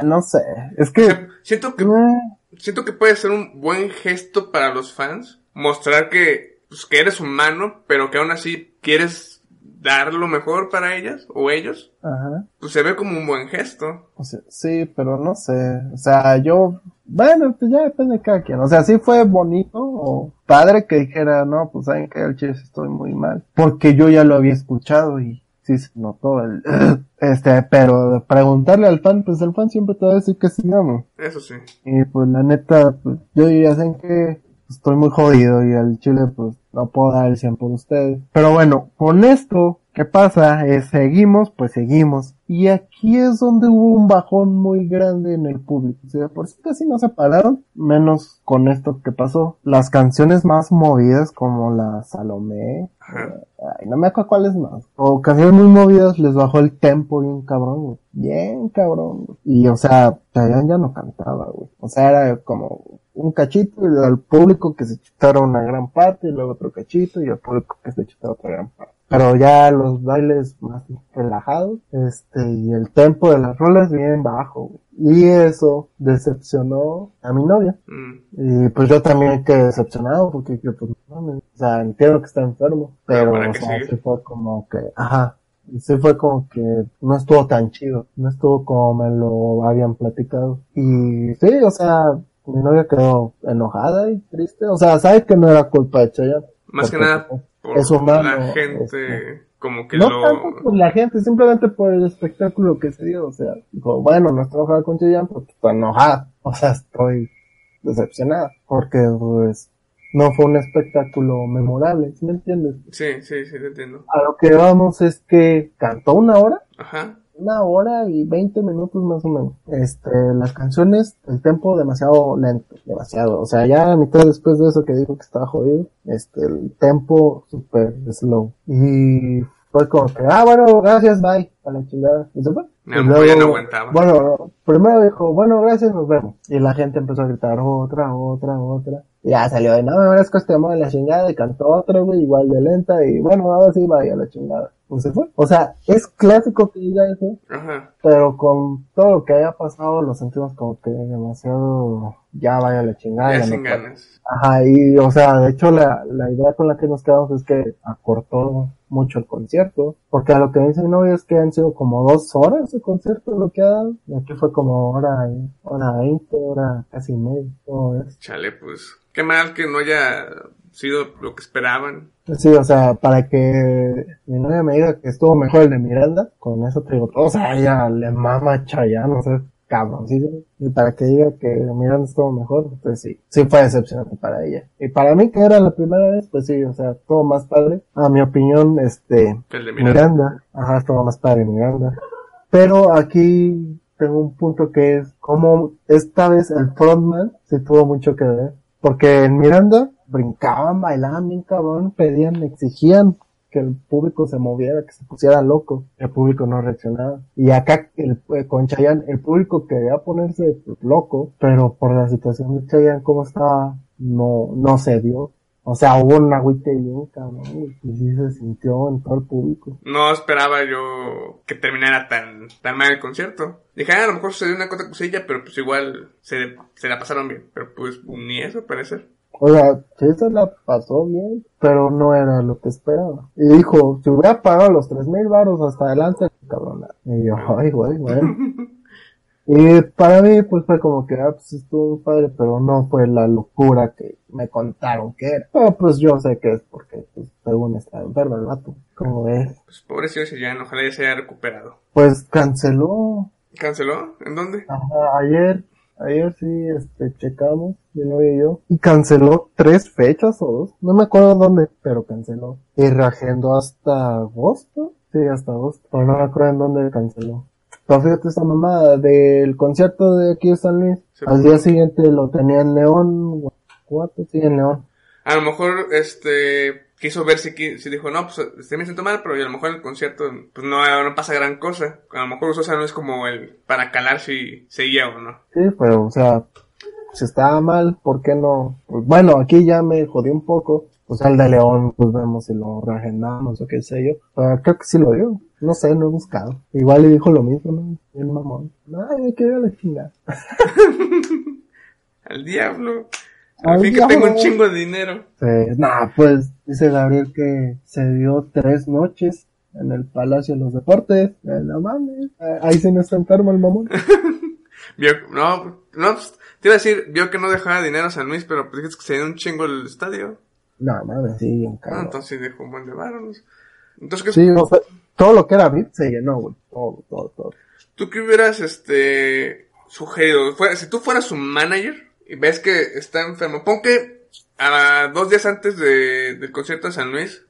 no sé, es que, O sea, siento que eh, siento que puede ser un buen gesto para los fans mostrar que pues, que eres humano, pero que aún así quieres dar lo mejor para ellas o ellos. ajá. Pues se ve como un buen gesto. O sea, sí, pero no sé. O sea, yo, bueno, pues ya depende de cada quien. O sea, sí fue bonito o padre que dijera, no, pues saben que el chile estoy muy mal. Porque yo ya lo había escuchado y sí se notó el, (clears throat) este, pero preguntarle al fan, pues el fan siempre te va a decir que sí, no. Eso sí. Y pues la neta, pues yo diría, ¿saben que Estoy muy jodido y al chile pues no puedo dar el 100 por ustedes. Pero bueno, con esto, ¿qué pasa? Eh, seguimos, pues seguimos. Y aquí es donde hubo un bajón muy grande en el público. O sea, por si casi no se pararon, menos con esto que pasó. Las canciones más movidas como la Salomé. Ay, no me acuerdo cuáles más. O canciones muy movidas les bajó el tempo bien cabrón, güey. Bien cabrón, güey. Y o sea, Chayanne ya no cantaba, güey. O sea, era como un cachito y al público que se chutara una gran parte y luego otro cachito y al público que se chutara otra gran parte. Pero ya los bailes más relajados, este, y el tempo de las rolas bien bajo, güey. Y eso decepcionó a mi novia. Mm. Y pues yo también quedé decepcionado porque que, pues, no o sea, entiendo que está enfermo, pero sí fue como que, ajá, y sí fue como que no estuvo tan chido, no estuvo como me lo habían platicado. Y sí, o sea, mi novia quedó enojada y triste, o sea, sabe que no era culpa de Chayanne. Más que nada por es humano, la gente este. como que no lo tanto por la gente, simplemente por el espectáculo que se dio. O sea, dijo, bueno, no estoy enojada con Chayanne porque estoy enojada. O sea, estoy decepcionada. Porque, pues, no fue un espectáculo memorable, ¿sí me entiendes? Sí, sí, sí, te entiendo. A lo que vamos es que cantó una hora, Ajá. Una hora y 20 minutos más o menos. Este, las canciones, el tempo demasiado lento, demasiado. O sea, ya a mitad después de eso que dijo que estaba jodido, este, el tempo super slow. Y fue como que, ah, bueno, gracias, bye, a la chingada. Y se fue. Y amor ya no aguantaba. Bueno, primero dijo, bueno, gracias, nos vemos. Y la gente empezó a gritar otra, otra, otra. Ya salió de, no este amor de la chingada. Y cantó otra, güey, igual de lenta. Y bueno, ahora sí, vaya la chingada. Y se fue. O sea, es clásico que diga eso. Ajá. Pero con todo lo que haya pasado, lo sentimos como que demasiado, ya vaya la chingada. ya ya no sin ganas. Ajá, y o sea, de hecho la, la idea con la que nos quedamos es que acortó mucho el concierto, porque a lo que dice mi novio es que han sido como dos horas de concierto lo que ha dado, y aquí fue como hora, hora veinte, hora casi media, todo eso. Chale, pues. Qué mal que no haya sido lo que esperaban. Sí, o sea, para que mi novia me diga que estuvo mejor el de Miranda, con eso te digo todo, o sea, ella le mama Chayanne, o sea, cabroncísimo. Y para que diga que Miranda estuvo mejor, pues sí, sí fue decepcionante para ella. Y para mí que era la primera vez, pues sí, o sea, todo más padre. A mi opinión, este, El de Miranda. Miranda, ajá, estuvo más padre Miranda. Pero aquí tengo un punto que es como esta vez el frontman sí tuvo mucho que ver. Porque en Miranda brincaban, bailaban bien cabrón, pedían, exigían que el público se moviera, que se pusiera loco. El público no reaccionaba. Y acá el, eh, con Chayanne, el público quería ponerse loco, pero por la situación de Chayanne como estaba, no, no se dio. O sea, hubo un agüite bien cabrón, y sí se sintió en todo el público. No esperaba yo que terminara tan, tan mal el concierto. Dije, ah, a lo mejor sucedió una cosa cosilla, pero pues igual se, se la pasaron bien. Pero pues ni eso parece. O sea, sí se la pasó bien, pero no era lo que esperaba. Y dijo, si hubiera pagado los tres mil baros hasta adelante, cabrón. Y yo, ay, güey, güey. (laughs) Y para mí, pues fue como que, ah, pues estuvo padre, pero no fue la locura que me contaron que era. Pero pues yo sé que es porque, pues, según está enfermo el vato. Como ves. Pues pobrecito ya, ojalá ya se haya recuperado. Pues canceló. ¿Canceló? ¿En dónde? Ajá, ayer, ayer sí, este, checamos, mi novia y yo. Y canceló tres fechas o dos. No me acuerdo dónde, pero canceló. Y reagendó hasta agosto. Sí, hasta agosto. Pero no me acuerdo en dónde canceló. Pero fíjate esta mamada del concierto de aquí de San Luis. Sí. Al día siguiente lo tenía en León, Guanajuato, sí, en León. A lo mejor, este, quiso ver si, si dijo, no, pues, este me siento mal, pero a lo mejor el concierto, pues no, no pasa gran cosa. A lo mejor usó no es como el, para calar si seguía o no. Sí, pero, o sea, si estaba mal, ¿por qué no? Pues, bueno, aquí ya me jodí un poco. Pues el de León, pues vemos si lo reagendamos o qué sé yo. Pero creo que sí lo dio. No sé, no he buscado. Igual le dijo lo mismo, ¿no? El mamón. Ay, me quedé a la chingada. (laughs) Al diablo. Al fin que tengo un chingo de dinero. Eh, nah, pues dice Gabriel que se dio tres noches en el Palacio de los Deportes. Eh, no mames. Eh, ahí se nos está enfermo el mamón. (laughs) Vio, no, no, pues, te iba a decir, vio que no dejaba dinero a San Luis, pero pues dijiste que se dio un chingo el estadio. No mames, sí, bien Ah, caro. entonces dejó un buen de sé. Entonces, ¿qué, Sí, o sea, todo lo que era VIP se llenó, güey. Todo, todo, todo. ¿tú qué hubieras, este, sugerido? Si tú fueras su manager y ves que está enfermo, pon que a dos días antes de, del concierto de San Luis,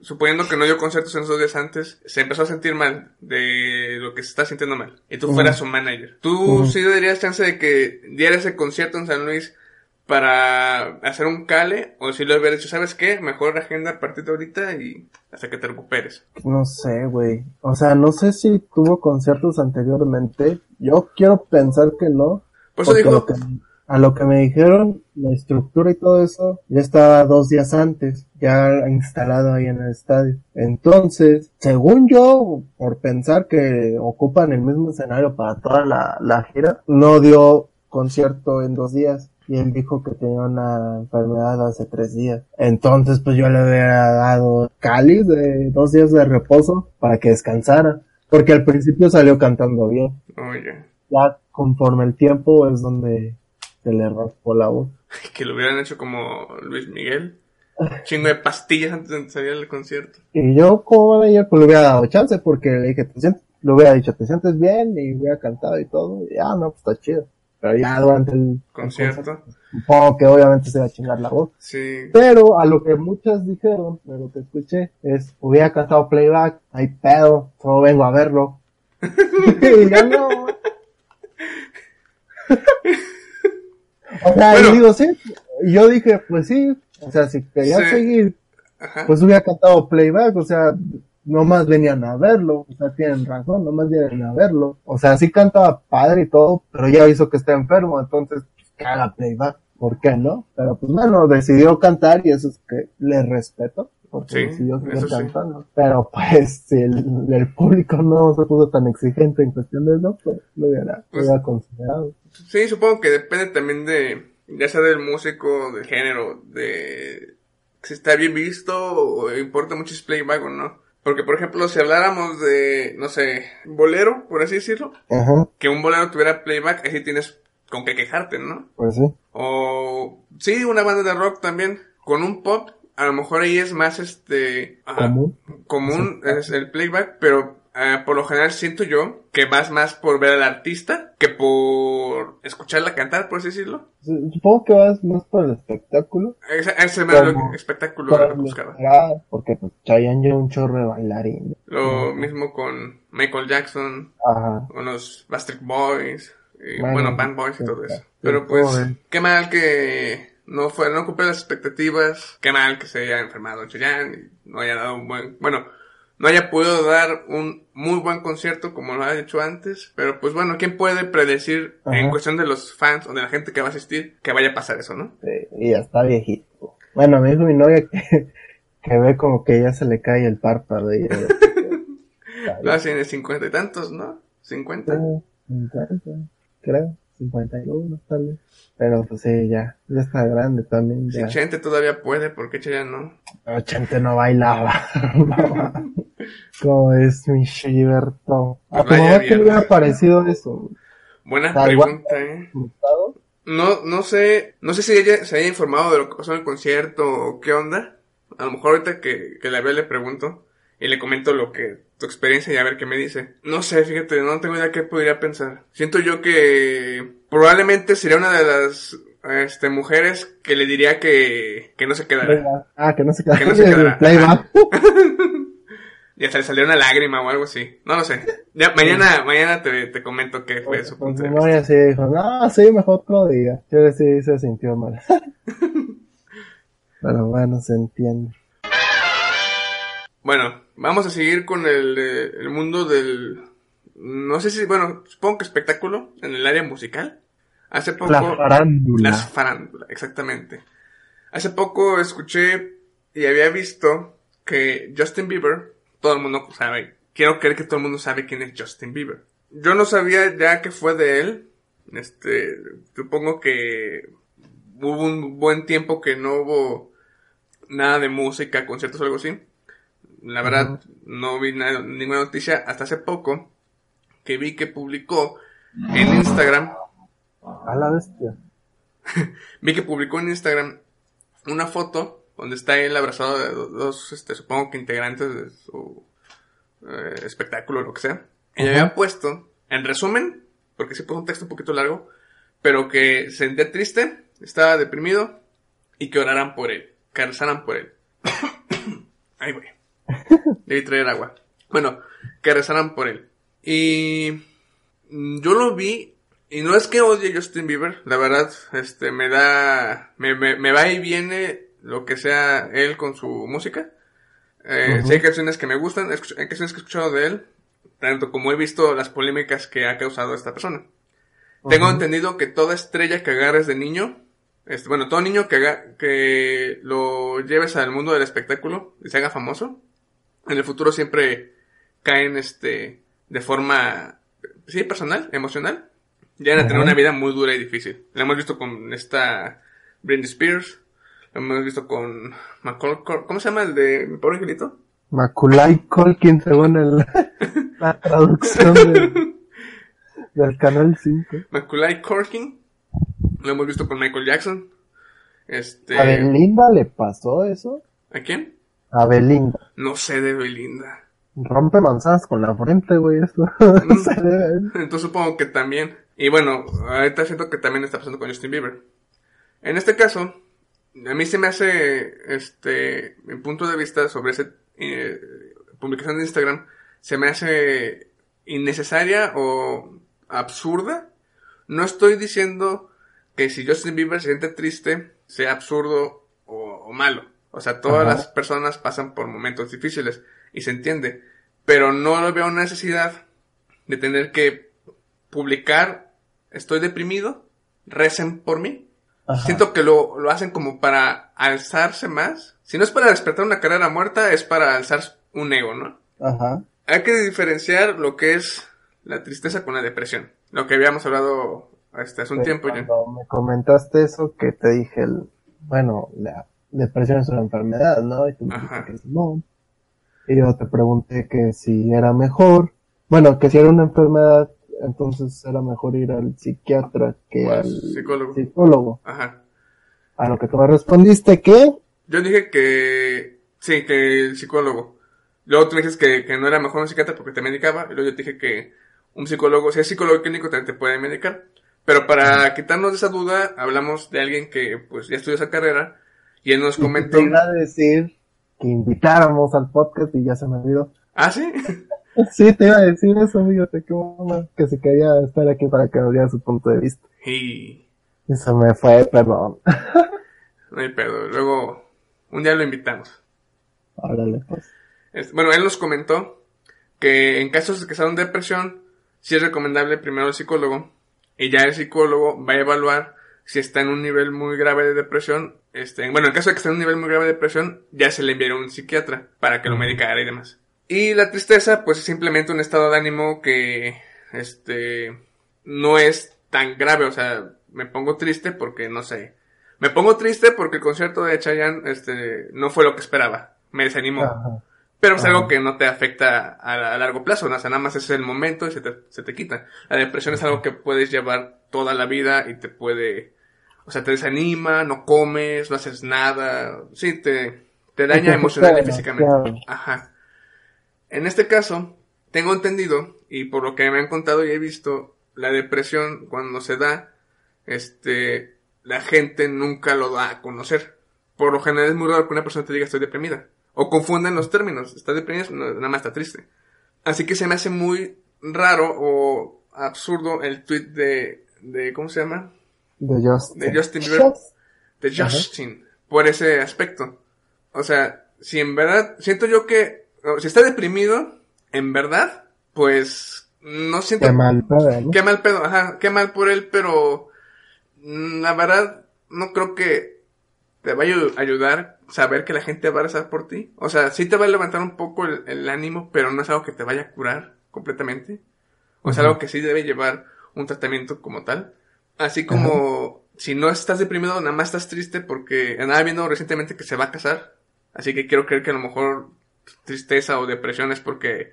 suponiendo que no dio conciertos en esos dos días antes, se empezó a sentir mal de lo que se está sintiendo mal. Y tú fueras su manager. ¿Tú Ujú. sí darías chance de que diera ese concierto en San Luis para hacer un cale? O si lo hubieras dicho, ¿sabes qué? Mejor agenda a partir de ahorita y hasta que te recuperes. No sé, güey. O sea, no sé si tuvo conciertos anteriormente. Yo quiero pensar que no. Por eso dijo, lo que- a lo que me dijeron, la estructura y todo eso, ya estaba dos días antes, ya instalado ahí en el estadio. Entonces, según yo, por pensar que ocupan el mismo escenario para toda la, la gira, no dio concierto en dos días. Y él dijo que tenía una enfermedad hace tres días. Entonces, pues yo le hubiera dado cáliz de dos días de reposo para que descansara. Porque al principio salió cantando bien oye, ya conforme el tiempo es donde se le raspó la voz. que lo hubieran hecho como Luis Miguel. Chingo de pastillas antes de salir al concierto. Y yo como manager pues le hubiera dado chance porque le dije, te sientes, le hubiera dicho, te sientes bien y hubiera cantado y todo. Y ya, no, pues está chido. Pero ya durante el Concierto. supongo que obviamente se va a chingar la voz. Sí. Pero a lo que muchas dijeron, de lo que escuché, es, hubiera cantado playback, hay pedo, solo vengo a verlo. (laughs) y ya no. o sea, Bueno. digo, sí, yo dije, pues sí, o sea, si querían Sí. seguir, Ajá. pues hubiera cantado playback, o sea, nomás venían a verlo, o sea, tienen razón, nomás vienen a verlo. O sea, sí cantaba padre y todo, pero ya hizo que esté enfermo, entonces, pues, que haga playback, ¿por qué no? Pero pues bueno, decidió cantar y eso es que le respeto, porque Sí, decidió seguir sí. cantando. Pero pues, si el, el público no se puso tan exigente en cuestión de eso, pues lo hubiera, lo Pues- considerado. Sí, supongo que depende también de, ya sea del músico, del género, de si está bien visto o importa mucho si es playback o no. Porque, por ejemplo, si habláramos de, no sé, bolero, por así decirlo, Ajá, que un bolero tuviera playback, ahí sí tienes con qué quejarte, ¿no? pues sí. O, sí, una banda de rock también, con un pop, a lo mejor ahí es más, este, ajá, Común. común es el playback, pero eh, por lo general siento yo que vas más por ver al artista que por escucharla cantar, por así decirlo. Supongo que vas más por el espectáculo. Ese, ese Como- que- espectáculo de que Por- buscaba. ah, porque pues Chayanne lleva un chorro de bailarín. Lo mismo con Michael Jackson, Ajá. con los Bastric Boys, y, Bueno, bueno, Band Boys y todo eso. Pero pues, joven. qué mal que no fue, no cumplió las expectativas, qué mal que se haya enfermado Chayanne y no haya dado un buen, bueno, no haya podido dar un muy buen concierto como lo ha hecho antes, pero pues bueno, ¿quién puede predecir en cuestión de los fans o de la gente que va a asistir que vaya a pasar eso, no? Sí, y ya está viejito. Bueno, me dijo mi novia que, que ve como que ya se le cae el párpado. Y, Lo (laughs) hacen de cincuenta y tantos, ¿no? Cincuenta. Eh, 50, creo, 51 tal vez. Pero pues sí, ya, ya está grande también. Si Ya. Chente todavía puede, ¿por qué Chayanne no? 80 no bailaba. (laughs) Como es mi Gilberto. A tu mamá que le hubiera parecido eso. Buena Tal pregunta, eh. No, no sé, no sé si ella se haya informado de lo que pasó en el concierto o qué onda. A lo mejor ahorita que, que la vea le pregunto y le comento lo que, tu experiencia y a ver qué me dice. No sé, fíjate, no tengo idea qué podría pensar. Siento yo que probablemente sería una de las, este, mujeres que le diría que, que no se quedara. Ah, que no se queda Que no se playback. Y hasta le salió una lágrima o algo así. No lo sé. Ya, mañana, mañana te, te comento qué fue su Pues punto mi de vista. sí dijo, no, sí, mejor otro día. Yo le sí se sintió mal. (laughs) (laughs) Pero bueno, se entiende. Bueno, vamos a seguir con el, eh, el mundo del... No sé si, bueno, supongo que espectáculo en el área musical. Hace poco... La farándula. Las farándula, exactamente. Hace poco escuché y había visto que Justin Bieber, todo el mundo sabe, quiero creer que todo el mundo sabe quién es Justin Bieber. Yo no sabía ya que fue de él. Este, supongo que hubo un buen tiempo que no hubo nada de música, conciertos o algo así. La verdad, no vi nada- ninguna noticia hasta hace poco que vi que publicó en Instagram A la bestia. (laughs) Vi que publicó en Instagram una foto donde está él abrazado de do- dos, este, supongo que integrantes de su eh, espectáculo o lo que sea. Y había puesto, en resumen, porque sí puso un texto un poquito largo, pero que se sentía triste, estaba deprimido y que oraran por él, que rezaran por él. (coughs) Ay, güey. (laughs) Debí traer agua. Bueno, que rezaran por él. Y yo lo vi y no es que odie a Justin Bieber, la verdad, este, me da, me, me, me va y viene lo que sea él con su música. Eh, sí hay canciones que me gustan, hay canciones que he escuchado de él, tanto como he visto las polémicas que ha causado esta persona. Tengo entendido que toda estrella que agarres de niño, este, bueno, todo niño que, haga, que lo lleves al mundo del espectáculo y se haga famoso, en el futuro siempre caen, este, de forma, sí, personal, emocional. Llegan a tener una vida muy dura y difícil. Lo hemos visto con esta Britney Spears, lo hemos visto con Macaulay Cul- ¿cómo se llama el de mi pobre angelito? Maculay Colkin, según el, (laughs) la traducción del, del canal 5. Macaulay Culkin. Lo hemos visto con Michael Jackson. Este, ¿A Belinda le pasó eso? ¿a quién? A Belinda. No sé de Belinda. Rompe manzanas con la frente, güey, esto. (laughs) Ve. Entonces supongo que también. Y bueno, ahorita siento que también está pasando con Justin Bieber. En este caso, a mí se me hace, este, mi punto de vista sobre esa publicación de Instagram, se me hace innecesaria o absurda. No estoy diciendo que si Justin Bieber se siente triste, sea absurdo o, o malo. O sea, todas Ajá. las personas pasan por momentos difíciles y se entiende. Pero no veo necesidad de tener que publicar, estoy deprimido, recen por mí. Ajá. Siento que lo, lo hacen como para alzarse más. Si no es para despertar una carrera muerta, es para alzar un ego, ¿no? Ajá. Hay que diferenciar lo que es la tristeza con la depresión. Lo que habíamos hablado este, hace un tiempo ya. Cuando me comentaste eso, que te dije, el, bueno, la depresión es una enfermedad, ¿no? Y tú me Ajá. dijiste que no. Y yo te pregunté que si era mejor, bueno, que si era una enfermedad, entonces era mejor ir al psiquiatra que O al psicólogo. psicólogo. Ajá. A lo que tú me respondiste que, Yo dije que sí, que el psicólogo. Luego tú dijiste que, que no era mejor un psiquiatra porque te medicaba. Y luego yo te dije que un psicólogo, si es psicólogo clínico, también te puede medicar. Pero para quitarnos de esa duda, hablamos de alguien que pues ya estudió esa carrera y él nos comentó. Te iba a decir que invitáramos al podcast y ya se me olvidó. ¿Ah, sí? (laughs) Sí, te iba a decir eso, amigo, te que se quería estar aquí para que nos diera su punto de vista. Y Eso me fue, perdón. (laughs) no hay pedo. Luego, un día lo invitamos. Órale, pues. Es- Bueno, él nos comentó que en casos de que sea una depresión, sí es recomendable primero el psicólogo y ya el psicólogo va a evaluar si está en un nivel muy grave de depresión. Este, bueno, en caso de que esté en un nivel muy grave de depresión, ya se le enviará a un psiquiatra para que lo medicara y demás. Y la tristeza, pues es simplemente un estado de ánimo que, este, no es tan grave. O sea, me pongo triste porque, no sé, me pongo triste porque el concierto de Chayanne, este, no fue lo que esperaba. Me desanimó. Ajá. Pero es Ajá. algo que no te afecta a, a largo plazo, ¿no? O sea, nada más es el momento y se te, se te quita. La depresión es algo que puedes llevar toda la vida y te puede, o sea, te desanima, no comes, no haces nada, sí, te, te daña emocional y físicamente. Ajá. En este caso, tengo entendido, y por lo que me han contado y he visto, la depresión cuando se da, este, la gente nunca lo da a conocer. Por lo general es muy raro que una persona te diga estoy deprimida. O confunden los términos. Está deprimida, no, nada más está triste. Así que se me hace muy raro o absurdo el tweet de, de ¿cómo se llama? De Justin. De Justin Bieber. De Ajá. Justin. Por ese aspecto. O sea, si en verdad, siento yo que, si está deprimido, en verdad, pues, no siento Qué mal pedo, ¿no? Qué mal pedo, ajá, qué mal por él, pero mm, la verdad no creo que te vaya a ayudar saber que la gente va a rezar por ti. O sea, sí te va a levantar un poco el, el ánimo, pero no es algo que te vaya a curar completamente. O sea, algo que sí debe llevar un tratamiento como tal. Así como si no estás deprimido, nada más estás triste porque andaba viendo recientemente que se va a casar. Así que quiero creer que a lo mejor tristeza o depresión es porque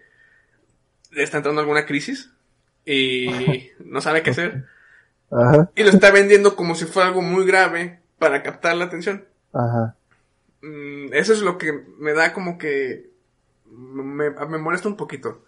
le está entrando alguna crisis y (laughs) no sabe qué hacer. Ajá, Y lo está vendiendo como si fuera algo muy grave para captar la atención. ajá. Mm, eso es lo que me da como que me, me molesta un poquito.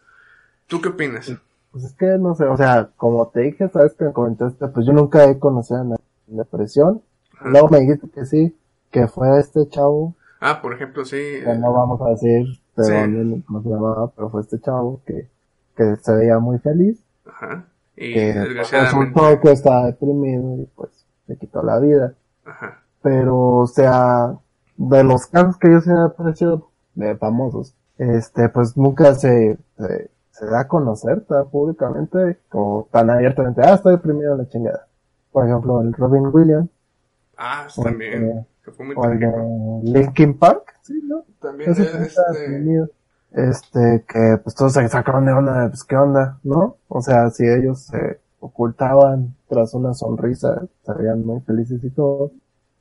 ¿Tú qué opinas? Pues es que no sé, o sea, como te dije, sabes que me comentaste, pues yo nunca he conocido una depresión. Ajá. Luego me dijiste que sí, que fue este chavo, Ah, por ejemplo, sí. que eh, no vamos a decir de Sí. dónde, cómo se llamaba, pero fue este chavo que, que se veía muy feliz, Ajá. Y que desgraciadamente. resultó que estaba deprimido y pues se quitó la vida. Ajá. pero o sea, de los casos que yo se me han parecido de famosos, este, pues nunca se, se, se da a conocer tan públicamente o tan abiertamente, ah, estoy deprimido en la chingada. Por ejemplo, el Robin Williams, Ah, O también. el- Que fue muy o el de Linkin Park, sí, ¿no? También es, este. Este, que pues todos se sacaron de onda, de, pues qué onda, ¿no? O sea, si ellos se ocultaban tras una sonrisa, se veían muy felices y todo,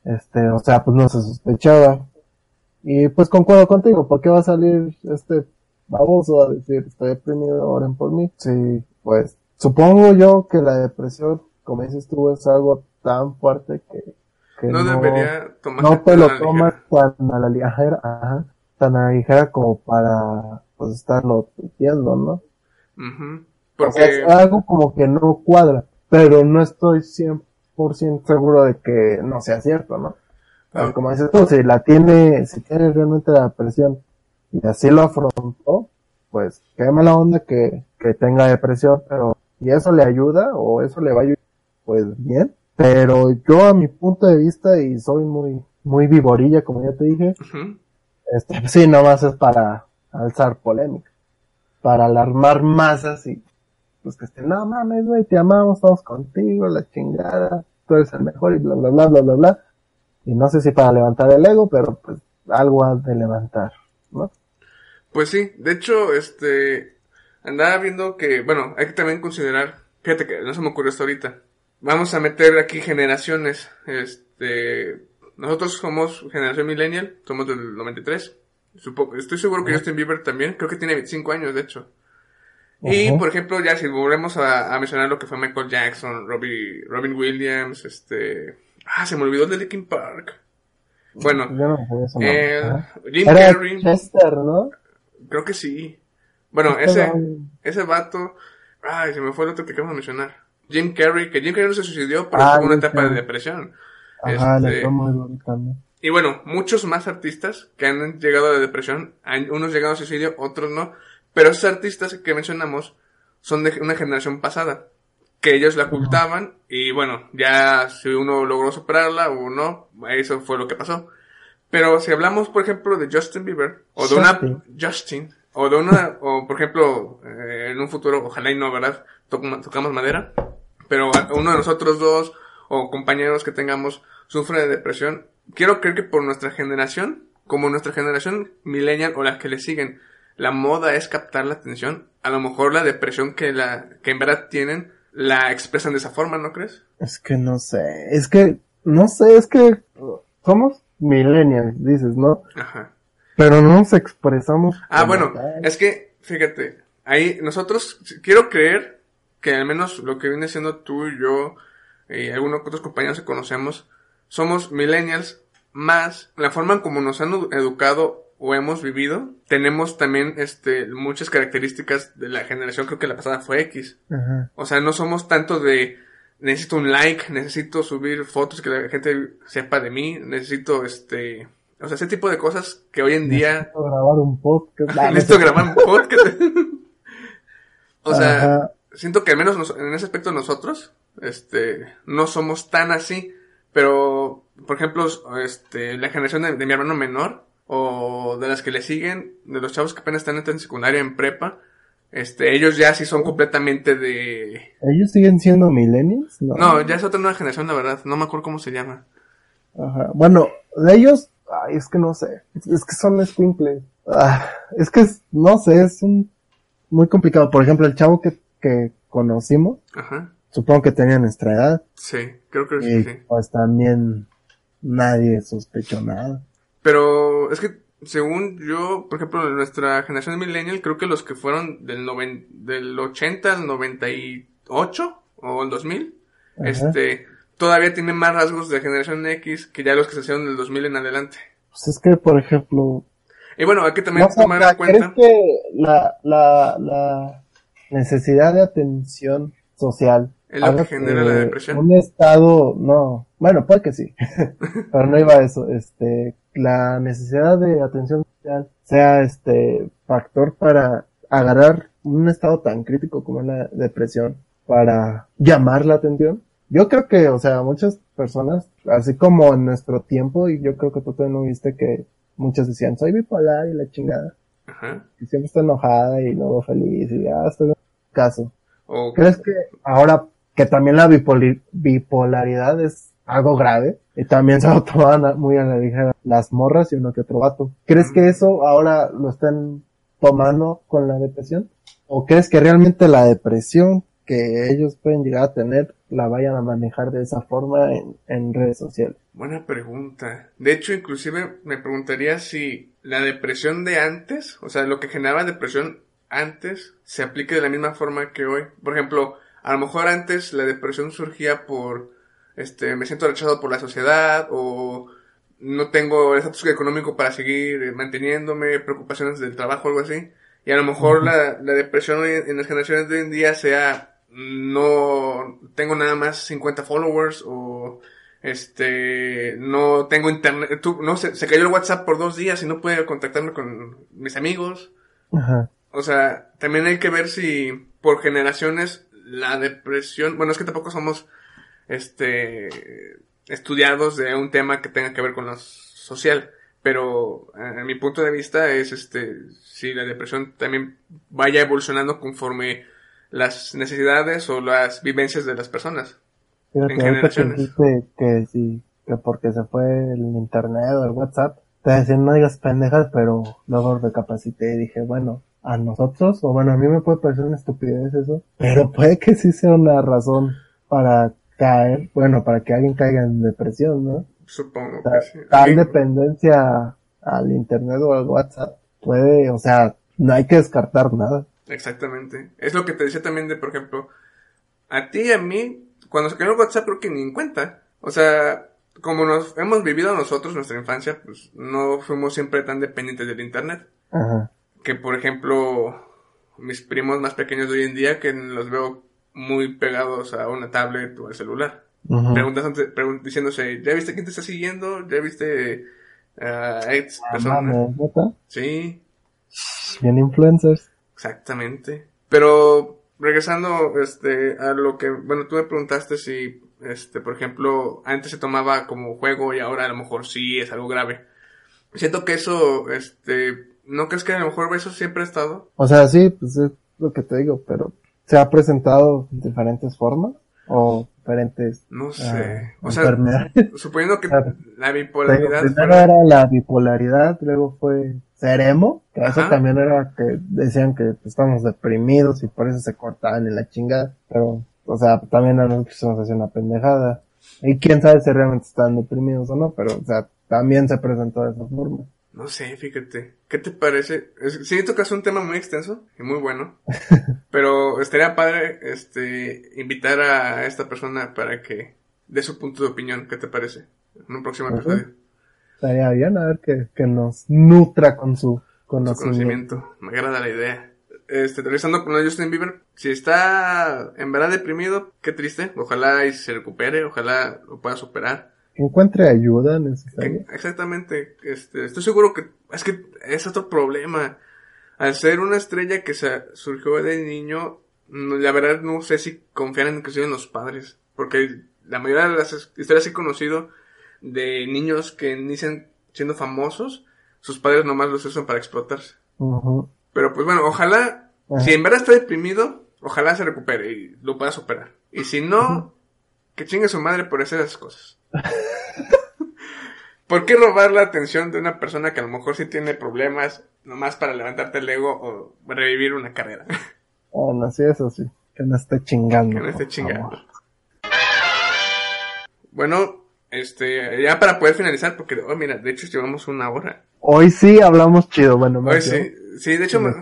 este, o sea, pues no se sospechaba. Y pues concuerdo contigo, ¿por qué va a salir este baboso a decir, estoy deprimido, oren por mí? Sí, pues, supongo yo que la depresión, como dices tú, es algo tan fuerte que, que No debería no te lo tomas tan a la ligera, ajá, tan a la ligera como para pues estarlo entiendo, ¿no? O sea, Porque. es algo como que no cuadra, pero no estoy 100% seguro de que no sea cierto, ¿no? Ah. Como dices tú, si la tiene, si tiene realmente la depresión y así lo afrontó, pues qué mala onda que, que tenga depresión, pero y eso le ayuda o eso le va a ayudar, pues bien. Pero yo a mi punto de vista y soy muy, muy vivorilla, como ya te dije, este, sí, nomás es para alzar polémica, para alarmar masas y pues que estén, no mames, güey, te amamos, estamos contigo, la chingada, tú eres el mejor y bla, bla, bla, bla, bla, bla. Y no sé si para levantar el ego, pero pues algo ha de levantar, ¿no? Pues sí, de hecho, este, andaba viendo que, bueno, hay que también considerar, fíjate que no se me ocurrió esto ahorita. Vamos a meter aquí generaciones, este, nosotros somos generación millennial, somos del 93. Supongo, estoy seguro que Justin Bieber también, creo que tiene 25 años, de hecho. Y, por ejemplo, ya si volvemos a, a mencionar lo que fue Michael Jackson, Robbie, Robin Williams, este, ah, se me olvidó el de Linkin Park. Bueno, Yo no sé eso, no. eh. Jim Era Carrey, Chester, ¿no? Creo que sí. Bueno, ese, ese vato, ay, se me fue el otro que acabo de mencionar. Jim Carrey, que Jim Carrey no se suicidió, pero Ah, tuvo una etapa de depresión. Ajá, Este, le muy. Y bueno, muchos más artistas que han llegado a la depresión, unos llegaron al suicidio, otros no, pero esos artistas que mencionamos son de una generación pasada, que ellos la ocultaban y bueno, ya si uno logró superarla o no, eso fue lo que pasó. Pero si hablamos, por ejemplo, de Justin Bieber, o de una, Justin. O de una, o por ejemplo, eh, en un futuro, ojalá y no, ¿verdad? Toc- tocamos madera, pero uno de nosotros dos, o compañeros que tengamos, sufre de depresión, quiero creer que por nuestra generación, como nuestra generación millennial o las que le siguen, la moda es captar la atención, a lo mejor la depresión que la, que en verdad tienen, la expresan de esa forma, ¿no crees? Es que no sé, es que, no sé, es que somos millennials, dices, ¿no? Ajá. Pero no nos expresamos. Ah, bueno, tal. es que, fíjate, ahí nosotros, quiero creer que al menos lo que viene siendo tú y yo y algunos otros compañeros que conocemos, somos millennials, más la forma en como nos han edu- educado o hemos vivido, tenemos también este muchas características de la generación, creo que la pasada fue X. Ajá. O sea, no somos tanto de necesito un like, necesito subir fotos que la gente sepa de mí, necesito este, o sea, ese tipo de cosas que hoy en día (laughs) Necesito grabar un podcast. Ah, Necesito grabar un podcast. o sea, Ajá. siento que al menos nos- en ese aspecto nosotros, este, no somos tan así. Pero, por ejemplo, este, la generación de, de mi hermano menor, o de las que le siguen, de los chavos que apenas están en secundaria, en prepa, este, ellos ya sí son completamente de... ¿Ellos siguen siendo millennials? No. No, ya es otra nueva generación, la verdad. No me acuerdo cómo se llama. Ajá. Bueno, de ellos, ay, es que no sé. Es que son squinkles. Ah, es que, es- no sé, es un, muy complicado. Por ejemplo, el chavo que, que conocimos, Ajá. supongo que tenía nuestra edad. Sí, creo que Y sí. pues también nadie sospechó nada. Pero es que, según yo, por ejemplo, nuestra generación de millennial, creo que los que fueron del, noven- del 80 al 98 o el 2000, Ajá. este, todavía tienen más rasgos de generación X que ya los que se hicieron del 2000 en adelante. Pues es que, por ejemplo, Y bueno, hay que también No tomar en cuenta. ¿Crees que la, la, la necesidad de atención social ¿Es lo que genera la depresión? Un estado, no, bueno, puede que sí, (laughs) pero no iba a eso, este, la necesidad de atención social sea este factor para agarrar un estado tan crítico como la depresión para llamar la atención. Yo creo que, o sea, muchas personas, así como en nuestro tiempo, y yo creo que tú también lo viste que muchos decían, soy bipolar y la chingada Ajá. y siempre está enojada y luego feliz y ya estoy en caso. ¿Crees que ahora que también la bipolaridad es algo grave y también (laughs) se lo toman a- muy a la ligera las morras y uno que otro vato? ¿Crees que eso ahora lo están tomando con la depresión? ¿O crees que realmente la depresión que ellos pueden llegar a tener la vayan a manejar de esa forma en, en redes sociales? Buena pregunta. De hecho, inclusive me preguntaría si la depresión de antes, o sea, lo que generaba depresión antes, se aplique de la misma forma que hoy. Por ejemplo, a lo mejor antes la depresión surgía por, este, me siento rechazado por la sociedad o no tengo el estatus económico para seguir eh, manteniéndome, preocupaciones del trabajo algo así. Y a lo mejor la, la depresión hoy en las generaciones de hoy en día sea, no tengo nada más 50 followers o este no tengo internet tú, no se, se cayó el WhatsApp por dos días y no puedo contactarme con mis amigos Ajá. o sea también hay que ver si por generaciones la depresión bueno es que tampoco somos este estudiados de un tema que tenga que ver con lo social pero a mi punto de vista es este si la depresión también vaya evolucionando conforme las necesidades o las vivencias de las personas Fíjate, En que generaciones. dijiste que sí, que porque se fue el internet o el WhatsApp, te decían no digas pendejas, pero luego recapacité y dije, bueno, a nosotros, o bueno, a mí me puede parecer una estupidez eso, pero puede que sí sea una razón para caer, bueno, para que alguien caiga en depresión, ¿no? Supongo que sí. tal dependencia al internet o al WhatsApp puede, o sea, no hay que descartar nada. Exactamente. Es lo que te decía también de, por ejemplo, a ti y a mí, cuando se cayó el WhatsApp creo que ni en cuenta. O sea, como nos hemos vivido nosotros nuestra infancia, pues no fuimos siempre tan dependientes del internet. Ajá. que, por ejemplo, mis primos más pequeños de hoy en día, que los veo muy pegados a una tablet o al celular. Preguntas antes- pregun- diciéndose, ¿ya viste quién te está siguiendo? ¿Ya viste a Ah, persona? mames, ¿neta? Sí, Bien influencers. exactamente. Pero regresando este a lo que, bueno, tú me preguntaste si este, por ejemplo, antes se tomaba como juego y ahora a lo mejor sí es algo grave. Siento que eso este ¿no crees que a lo mejor eso siempre ha estado? O sea, sí, pues es lo que te digo, pero se ha presentado de diferentes formas o diferentes No ah, sé. o sea, suponiendo que (laughs) la bipolaridad Primero era la bipolaridad, luego fue ser emo, que eso también era que decían que estamos deprimidos y por eso se cortaban en la chingada, pero, o sea, también a nosotros se nos hacía una pendejada. Y quién sabe si realmente están deprimidos o no, pero, o sea, también se presentó de esa forma. No sé, fíjate. ¿Qué te parece? Sí, tocas un tema muy extenso y muy bueno. (laughs) pero estaría padre este invitar a esta persona para que dé su punto de opinión. ¿Qué te parece? En un próximo episodio. Estaría bien a ver que, que nos nutra con su Su conocimiento. conocimiento. Me agrada la idea. Este, regresando con Justin Bieber. Si está en verdad deprimido, qué triste. Ojalá y se recupere. Ojalá lo pueda superar. Encuentre ayuda necesaria. exactamente. Este, estoy seguro que es que es otro problema. Al ser una estrella que se surgió de niño, la verdad no sé si confiar en inclusive en los padres, porque la mayoría de las historias he conocido de niños que inician siendo famosos, sus padres nomás los usan para explotarse. Pero pues bueno, ojalá, si en verdad está deprimido, ojalá se recupere y lo pueda superar. Y si no, que chingue su madre por hacer esas cosas. (laughs) ¿Por qué robar la atención de una persona que a lo mejor sí tiene problemas nomás para levantarte el ego o revivir una carrera? (laughs) Bueno, sí, eso sí. Que no esté chingando. que no esté chingando. favor. Bueno, este, ya para poder finalizar, porque, oh, mira, de hecho llevamos una hora. Hoy sí hablamos chido, bueno, Hoy yo, sí, sí, de hecho, me-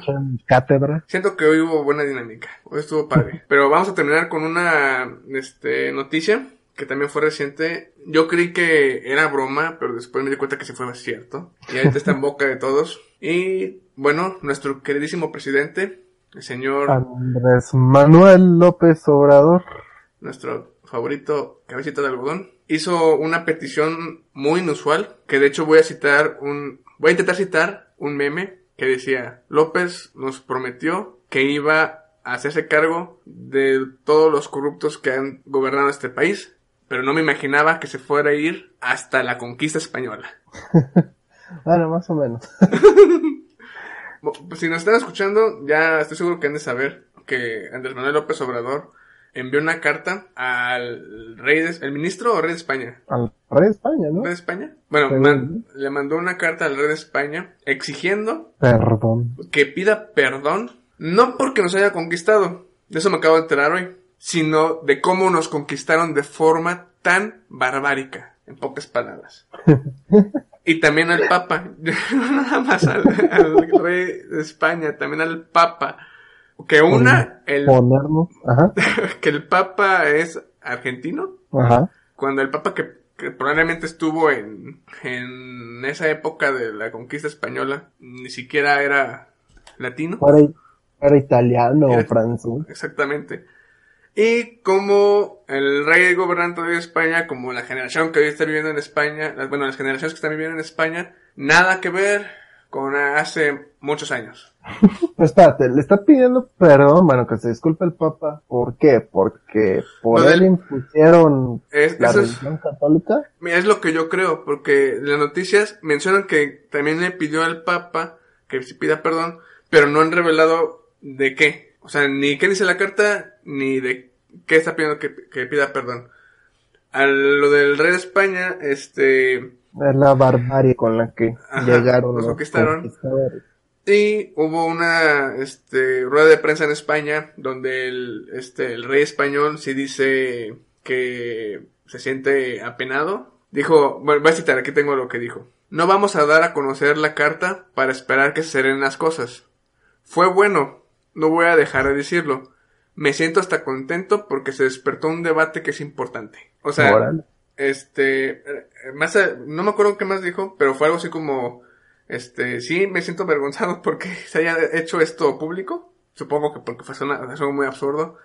cátedra. Siento que hoy hubo buena dinámica. Hoy estuvo padre. (laughs) Pero vamos a terminar con una este, noticia que también fue reciente. Yo creí que era broma, pero después me di cuenta que sí fue cierto. Y ahorita está en boca de todos. Y bueno, nuestro queridísimo presidente, el señor, Andrés Manuel López Obrador. nuestro favorito cabecita de algodón, hizo una petición muy inusual, que de hecho voy a citar un, voy a intentar citar un meme que decía, López nos prometió que iba a hacerse cargo de todos los corruptos que han gobernado este país, pero no me imaginaba que se fuera a ir hasta la conquista española. (laughs) Bueno, más o menos. (laughs) Si nos están escuchando, ya estoy seguro que han de saber que Andrés Manuel López Obrador envió una carta al rey de, el ministro o rey de España, Al rey de España, ¿no? ¿Rey de España? Bueno, man- le mandó una carta al rey de España exigiendo Perdón. que pida perdón, no porque nos haya conquistado, de eso me acabo de enterar hoy, sino de cómo nos conquistaron de forma tan barbárica, en pocas palabras. (laughs) Y también al Papa, no (laughs) nada más al, al rey de España, también al Papa. Que una, el, Ponernos. Ajá. (laughs) que el Papa es argentino, Ajá. cuando el Papa que, que probablemente estuvo en, en esa época de la conquista española, ni siquiera era latino. Era, era italiano Era- o francés. Exactamente. Y como el rey gobernante de España, como la generación que hoy está viviendo en España, las, bueno, las generaciones que están viviendo en España, nada que ver con hace muchos años. Pues (laughs) espérate, le está pidiendo perdón, bueno, que se disculpe el Papa. ¿Por qué? Porque por Lo él del- impusieron Es, la es, religión católica. mira, es lo que yo creo, porque las noticias mencionan que también le pidió al Papa que se pida perdón, pero no han revelado de qué. O sea, ni qué dice la carta, ni de qué está pidiendo que, que pida perdón. A lo del rey de España, este, Es la barbarie con la que Ajá, llegaron los conquistaron. conquistadores. Y hubo una este, rueda de prensa en España donde el, este, el rey español sí dice que se siente apenado. Dijo, bueno, voy a citar, aquí tengo lo que dijo. No vamos a dar a conocer la carta para esperar que se serenen las cosas. Fue bueno, no voy a dejar de decirlo. Me siento hasta contento porque se despertó un debate que es importante. O sea. Este, más, a- no me acuerdo qué más dijo, pero fue algo así como, este, sí me siento avergonzado porque (laughs) se haya hecho esto público. Supongo que porque fue algo muy absurdo.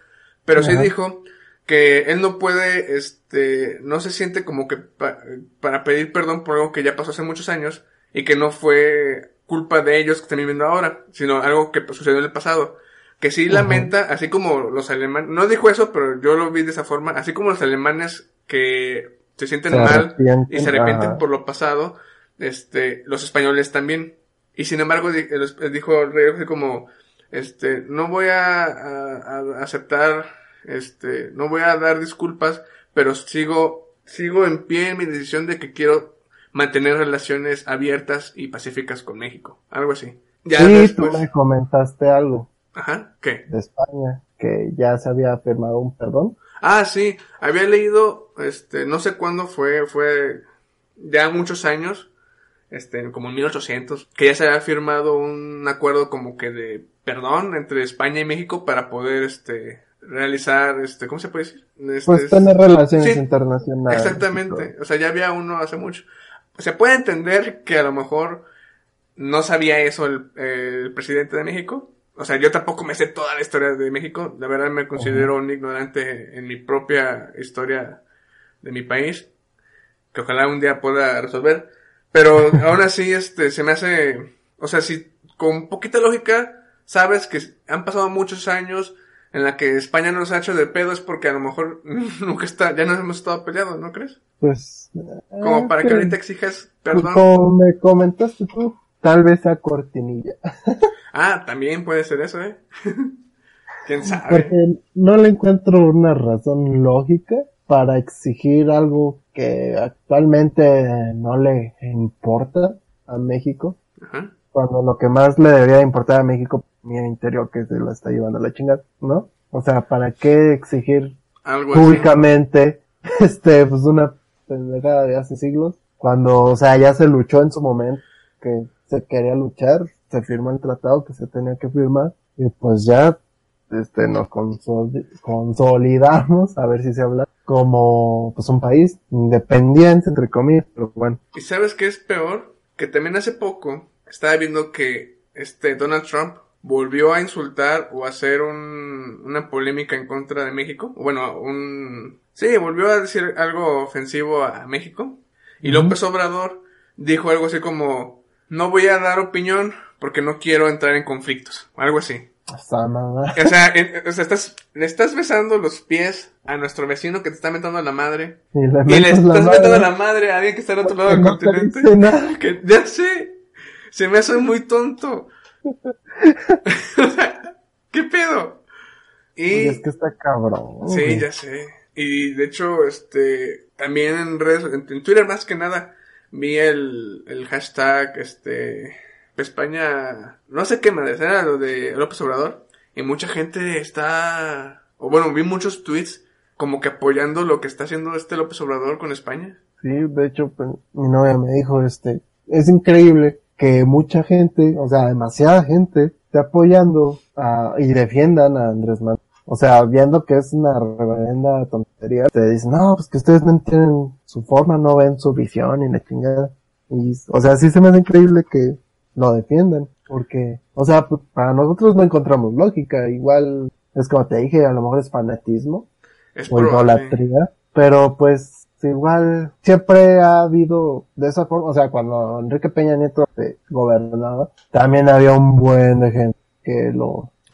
Pero sí dijo que él no puede, este, no se siente como que para pedir perdón por algo que ya pasó hace muchos años y que no fue culpa de ellos que están viviendo ahora, sino algo que sucedió en el pasado. Que sí lamenta, así como los alemanes, no dijo eso, pero yo lo vi de esa forma, así como los alemanes que se sienten mal y se arrepienten por lo pasado, este, los españoles también. Y sin embargo, dijo el rey como, este, no voy a, aceptar, este, no voy a dar disculpas, pero sigo, sigo en pie en mi decisión de que quiero mantener relaciones abiertas y pacíficas con México. Algo así. Ya sí, tú me comentaste algo. Ajá, ¿qué? De España, que ya se había firmado un perdón. Ah, sí, había leído, este, no sé cuándo fue, fue ya muchos años, este, como en 1800, que ya se había firmado un acuerdo como que de perdón entre España y México para poder, este, realizar, este, ¿cómo se puede decir? Este, pues tener relaciones internacionales. Exactamente, o sea, ya había uno hace mucho. Se puede entender que a lo mejor no sabía eso el, el presidente de México, o sea, yo tampoco me sé toda la historia de México. La verdad me considero un ignorante en mi propia historia de mi país. Que ojalá un día pueda resolver. Pero (laughs) aún así, este, se me hace, o sea, si con poquita lógica sabes que han pasado muchos años en la que España no nos ha hecho de pedo es porque a lo mejor (laughs) nunca está, ya nos hemos estado peleados, ¿no crees? Pues. Como para que ahorita exijas perdón. Como me comentaste tú, tal vez a cortinilla. (laughs) Ah, también puede ser eso, ¿eh? (laughs) ¿Quién sabe? Porque no le encuentro una razón lógica para exigir algo que actualmente no le importa a México. Cuando lo que más le debería importar a México, mi interior que se lo está llevando a la chingada, ¿no? O sea, ¿para qué exigir algo públicamente, (laughs) este, pues una pendejada de hace siglos? Cuando, o sea, ya se luchó en su momento que se quería luchar, se firma el tratado que se tenía que firmar y pues ya este nos consolidamos a ver si se habla como pues un país independiente entre comillas pero bueno. Y sabes qué es peor que también hace poco estaba viendo que este Donald Trump volvió a insultar o a hacer un, una polémica en contra de México. Bueno un sí volvió a decir algo ofensivo a México. Y López Obrador dijo algo así como no voy a dar opinión porque no quiero entrar en conflictos, algo así. O sea, o sea estás, le estás besando los pies a nuestro vecino que te está mentando a la madre. Y le, estás mentando a la madre a alguien que está al otro lado del continente. Que ya sé, se me hace muy tonto. (laughs) (laughs) o sea, ¿qué pedo? Y, es que está cabrón. Sí, ya sé. Y de hecho, este, también en redes, en, en Twitter más que nada, vi el, el hashtag, este, España, no sé qué me era lo de López Obrador, y mucha gente está, o bueno, vi muchos tweets como que apoyando lo que está haciendo este López Obrador con España. Sí, de hecho, pues, mi novia me dijo, este, es increíble que mucha gente, o sea, demasiada gente, esté apoyando a, y defiendan a Andrés Manuel. O sea, viendo que es una reverenda te dicen, no, pues que ustedes no entienden su forma, no ven su visión y la chingada. Y, o sea, sí se me hace increíble que lo defienden, porque, o sea, para nosotros no encontramos lógica, igual es como te dije, a lo mejor es fanatismo o idolatría, pero pues igual siempre ha habido de esa forma, o sea, cuando Enrique Peña Nieto gobernaba, también había un buen de gente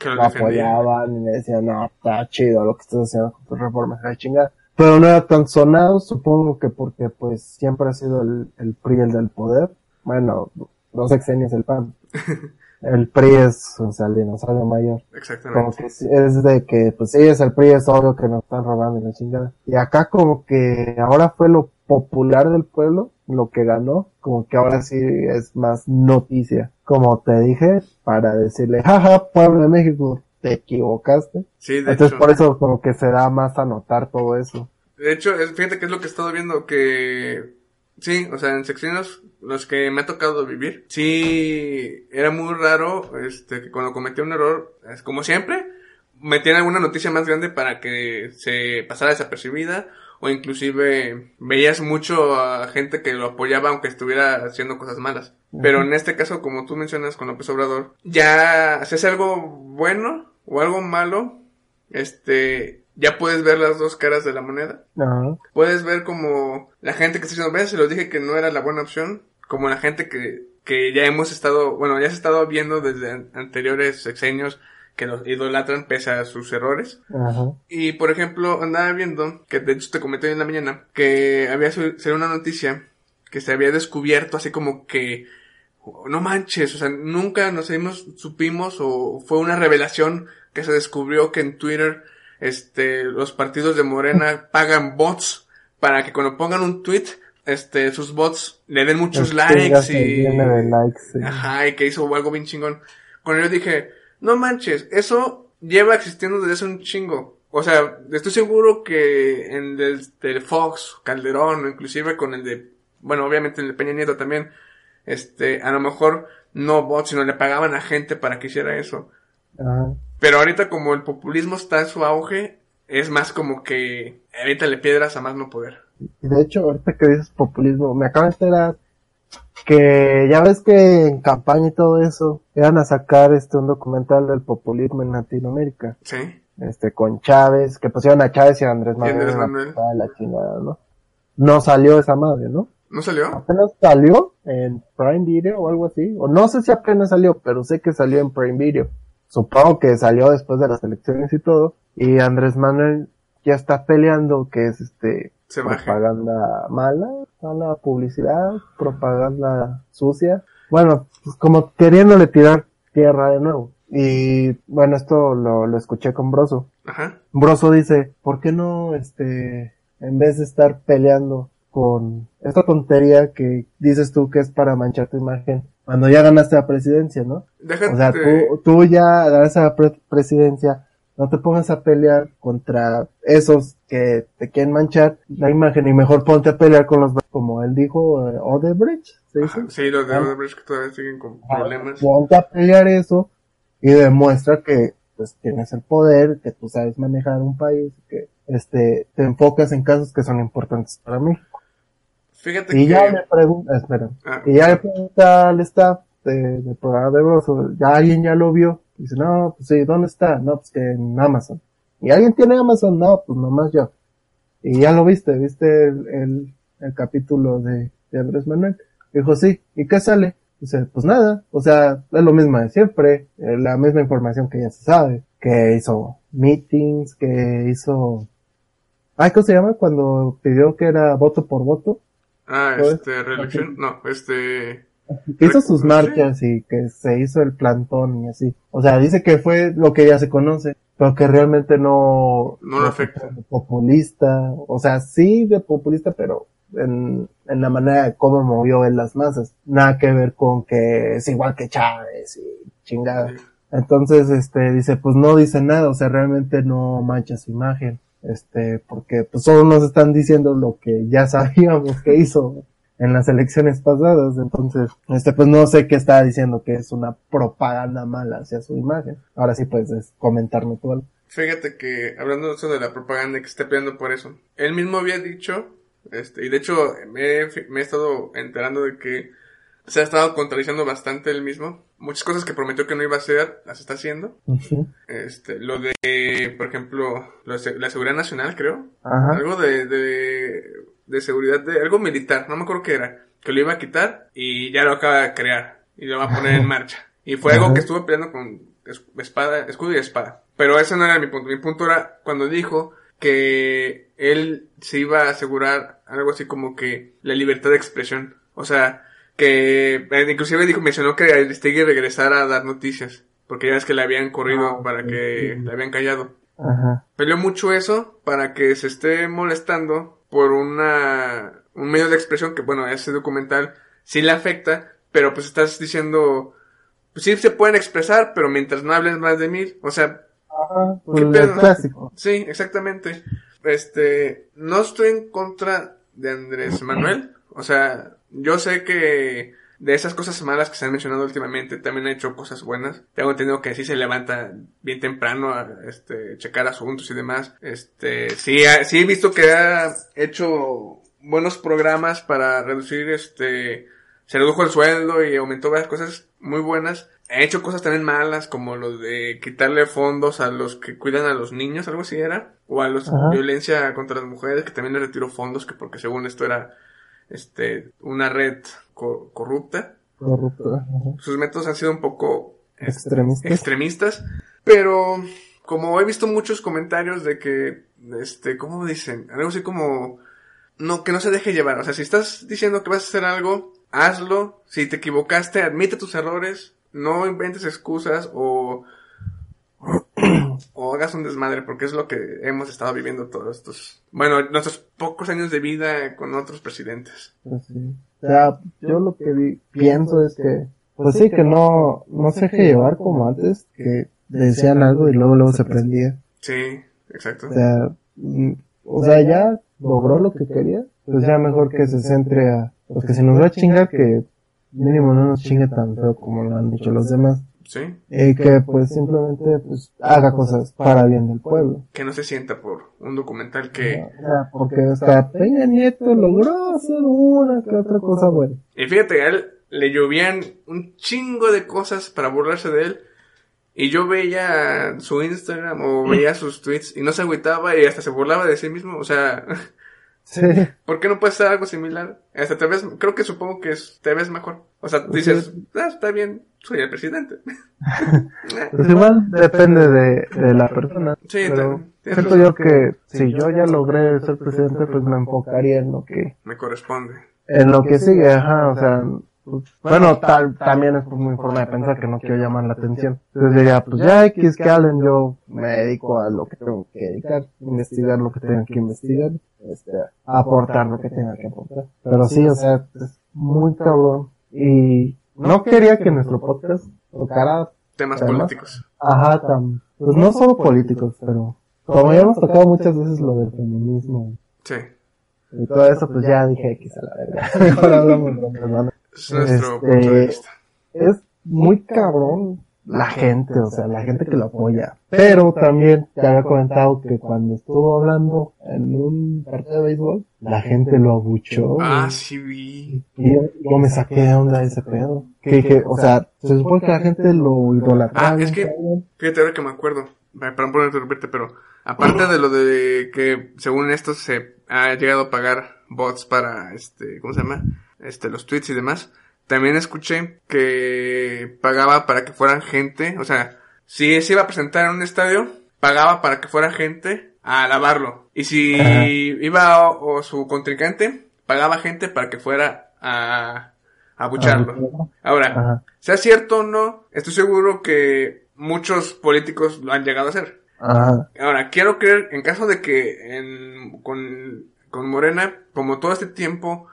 que lo, apoyaban y le decían, no, está chido lo que estás haciendo con tus reformas, la chingada. Pero no era tan sonado, supongo que porque pues siempre ha sido el, el PRI el del poder. Bueno, dos sexenios el PAN. (laughs) el PRI es, o sea, el dinosaurio mayor. Exactamente. Como que es de que, pues sí, es el PRI, es obvio que nos están robando la chingada. Y acá como que ahora fue lo popular del pueblo, lo que ganó, como que ahora sí es más noticia. Como te dije, para decirle, jaja, pueblo de México, te equivocaste. Sí, de Entonces por eso como que se da más a notar todo eso. De hecho, fíjate que es lo que he estado viendo, que Sí, o sea, en secciones los que me ha tocado vivir, sí, era muy raro, este, que cuando cometía un error, es como siempre, metían alguna noticia más grande para que se pasara desapercibida, o inclusive veías mucho a gente que lo apoyaba aunque estuviera haciendo cosas malas. Pero en este caso, como tú mencionas con López Obrador, ya si es algo bueno o algo malo, este, ya puedes ver las dos caras de la moneda. Ajá. Puedes ver como la gente que está diciendo, ves, se los dije que no era la buena opción, como la gente que, que ya hemos estado, bueno, ya se ha estado viendo desde an- anteriores sexenios que los idolatran pese a sus errores. Ajá. Y por ejemplo, andaba viendo, que de hecho te comenté hoy en la mañana, que había salido una noticia que se había descubierto así como que no manches, o sea, nunca nos hemos, supimos o fue una revelación que se descubrió que en Twitter este los partidos de Morena pagan bots para que cuando pongan un tweet este sus bots le den muchos likes y likes, sí. Ajá, y que hizo algo bien chingón. Cuando yo dije, no manches, eso lleva existiendo desde hace un chingo. O sea, estoy seguro que en el del Fox, Calderón, o inclusive con el de, bueno, obviamente el de Peña Nieto también, este, a lo mejor no bots, sino le pagaban a gente para que hiciera eso. Ajá. Pero ahorita como el populismo está en su auge, es más como que evítale piedras a más no poder. Y de hecho, ahorita que dices populismo, me acabo de enterar que ya ves que en campaña y todo eso, iban a sacar este un documental del populismo en Latinoamérica. ¿Sí? Este, con Chávez, que pusieron a Chávez y a Andrés Manuel. Andrés la Manuel. de la chingada, ¿no? No salió esa madre, ¿no? ¿No salió? Apenas salió en Prime Video o algo así. O no sé si apenas salió, pero sé que salió en Prime Video. Supongo que salió después de las elecciones y todo. Y Andrés Manuel ya está peleando que es este Se propaganda mala, mala publicidad, propaganda sucia. Bueno, pues como queriéndole tirar tierra de nuevo. Y bueno, esto lo, lo escuché con Broso. Ajá. Broso dice, ¿por qué no, este, en vez de estar peleando con esta tontería que dices tú que es para manchar tu imagen, cuando ya ganaste la presidencia, ¿no? Déjate. O sea, tú, tú ya ganaste la pre- presidencia, no te pongas a pelear contra esos que te quieren manchar la imagen y mejor ponte a pelear con los, como él dijo, eh, Odebrecht, ¿se dice? Sí, los de Ah. Odebrecht que todavía siguen con problemas. Ponte a pelear eso y demuestra que pues tienes el poder, que tú sabes manejar un país, que este te enfocas en casos que son importantes para mí. Fíjate Y que... ya le pregunta, espera, Ah, y ya le pregunta al staff de- del programa de Broso, ya alguien ya lo vio, dice, no, pues sí, ¿dónde está? No, pues que en Amazon. ¿Y alguien tiene Amazon? No, pues nomás yo. Y ya lo viste, viste el, el, el capítulo de, de Andrés Manuel. Dijo, sí, ¿y qué sale? Dice, pues nada, o sea, es lo mismo de siempre, eh, la misma información que ya se sabe, que hizo meetings, que hizo, ay, ¿cómo se llama? Cuando pidió que era voto por voto, Ah, ¿Todo este, reelección, no, este, que hizo sus marchas y que se hizo el plantón y así. O sea, dice que fue lo que ya se conoce, pero que realmente no, No lo afecta. populista, o sea, sí de populista, pero en, en la manera de cómo movió en las masas. Nada que ver con que es igual que Chávez y chingada. Sí. Entonces, este, dice, pues no dice nada, o sea, realmente no mancha su imagen, este, porque pues solo nos están diciendo lo que ya (laughs) sabíamos que hizo en las elecciones pasadas, entonces, este, pues no sé qué está diciendo que es una propaganda mala hacia su imagen. Ahora sí puedes comentarme tú algo. fíjate que, hablando de eso de la propaganda que está peleando por eso, él mismo había dicho, este, y de hecho, me me he estado enterando de que se ha estado contradiciendo bastante él mismo. Muchas cosas que prometió que no iba a hacer, las está haciendo. Este, lo de, por ejemplo, lo de la seguridad nacional, creo. Ajá. Algo de, de, de seguridad, de algo militar, no me acuerdo qué era. Que lo iba a quitar y ya lo acaba de crear. Y lo va a poner en marcha. Y fue algo que estuvo peleando con es- espada, escudo y espada. Pero ese no era mi punto. Mi punto era cuando dijo que él se iba a asegurar algo así como que la libertad de expresión. O sea, que eh, inclusive dijo, mencionó que Aristegui regresara a dar noticias. Porque ya ves que le habían corrido Ah, para que sí. le habían callado. Ajá. Peleó mucho eso para que se esté molestando por una un medio de expresión que bueno ese documental sí le afecta pero pues estás diciendo pues sí se pueden expresar pero mientras no hables más de mí o sea Ajá. ¿Qué Pues, clásico. sí exactamente este no estoy en contra de Andrés Manuel o sea yo sé que de esas cosas malas que se han mencionado últimamente, también ha hecho cosas buenas. Tengo entendido que sí se levanta bien temprano a este, checar asuntos y demás. Este, sí, ha- sí he visto que ha hecho buenos programas para reducir este se redujo el sueldo y aumentó varias cosas muy buenas. Ha hecho cosas también malas, como lo de quitarle fondos a los que cuidan a los niños, algo así era. O a los Ajá. violencia contra las mujeres, que también le retiró fondos, que porque según esto era este una red co- corrupta. Corrupto. ajá. Sus métodos han sido un poco Extremistas. extremistas, pero como he visto muchos comentarios de que, este, ¿cómo dicen? Algo así como, no, que no se deje llevar. O sea, si estás diciendo que vas a hacer algo, hazlo. Si te equivocaste, admite tus errores. No inventes excusas o, (clears throat) (clears throat) o hagas un desmadre, porque es lo que hemos estado viviendo todos estos, bueno, nuestros pocos años de vida con otros presidentes. Pues sí. O sea, yo lo que vi- pienso es que, pues sí, que no, no se deje llevar como antes, que decían algo y luego luego se prendía. Sí, exacto. O sea, mm, o sea, ya logró lo que quería, pues ya mejor que se centre a, pues que si nos va a chingar, que mínimo no nos chingue tan feo como lo han dicho los demás. Sí, Y que pues simplemente pues haga cosas para bien del pueblo. que no se sienta por un documental que... O sea, porque hasta Peña Nieto logró hacer una que otra cosa buena. Y fíjate, a él le llovían un chingo de cosas para burlarse de él. Y yo veía su Instagram o veía (laughs) sus tweets y no se agüitaba y hasta se burlaba de sí mismo. O sea, (laughs) Sí. ¿por qué no puede ser algo similar? Hasta te ves, creo que supongo que es- te ves mejor. O sea, dices, ah, está bien, soy el presidente. (laughs) Pues igual depende de, de la persona. Sí, pero siento yo que si yo ya logré ser presidente, pues me enfocaría en lo que, Me corresponde. en lo que sigue, ajá, o sea, pues, bueno, tal, también es por mi forma de pensar que no quiero llamar la atención. Entonces diría, pues ya X que hablen, yo me dedico a lo que tengo que dedicar, investigar lo que tenga que investigar, este, aportar lo que tenga que aportar. Pero sí, o sea, es muy cabrón. Y no quería que nuestro podcast tocara Temas Además- políticos. Ajá, tam, pues no solo políticos, pero como ya hemos tocado muchas veces lo del feminismo Sí. y todo eso, pues ya dije X a la verga. (laughs) Mejor hablamos de. Es nuestro Este, punto de vista. Es muy cabrón la gente, o sea, la gente que lo apoya. Pero también te había comentado que cuando estuvo hablando en un partido de béisbol, la gente lo abuchó. Ah, sí vi. Y yo, me saqué de onda ese pedo. Que dije, o sea, se supone que la gente lo idolatraba. Ah, es que-. Fíjate ahora que me acuerdo, para no poner interrumpirte, pero aparte de lo de que según esto se ha llegado a pagar bots para este, ¿cómo se llama? Este, los tweets y demás, también escuché que pagaba para que fueran gente, o sea, si se iba a presentar en un estadio, pagaba para que fuera gente a alabarlo. Y si Ajá. iba o, o su contrincante, pagaba gente para que fuera a, abucharlo. Ahora, Ajá. sea cierto o no, estoy seguro que muchos políticos lo han llegado a hacer. Ajá. Ahora, quiero creer, en caso de que en, con, con Morena, como todo este tiempo,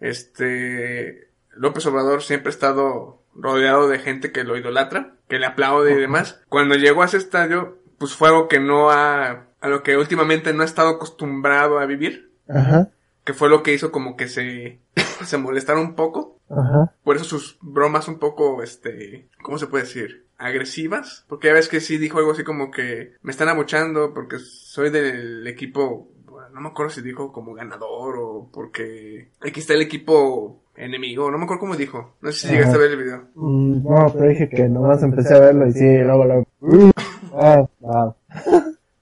este, López Obrador siempre ha estado rodeado de gente que lo idolatra, que le aplaude y demás. Cuando llegó a ese estadio, pues fue algo que no ha, a lo que últimamente no ha estado acostumbrado a vivir, Ajá. que fue lo que hizo como que se, (laughs) se molestara un poco. Ajá. Por eso sus bromas un poco, este, ¿cómo se puede decir? Agresivas. Porque ya ves que sí dijo algo así como que me están abuchando porque soy del equipo, bueno, no me acuerdo si dijo como ganador o porque aquí está el equipo enemigo, no me acuerdo cómo dijo. No sé si Ajá. llegaste a ver el video. Mm, No, pero dije que nomás empecé a verlo y sí, luego lo... (laughs) Ah, ah,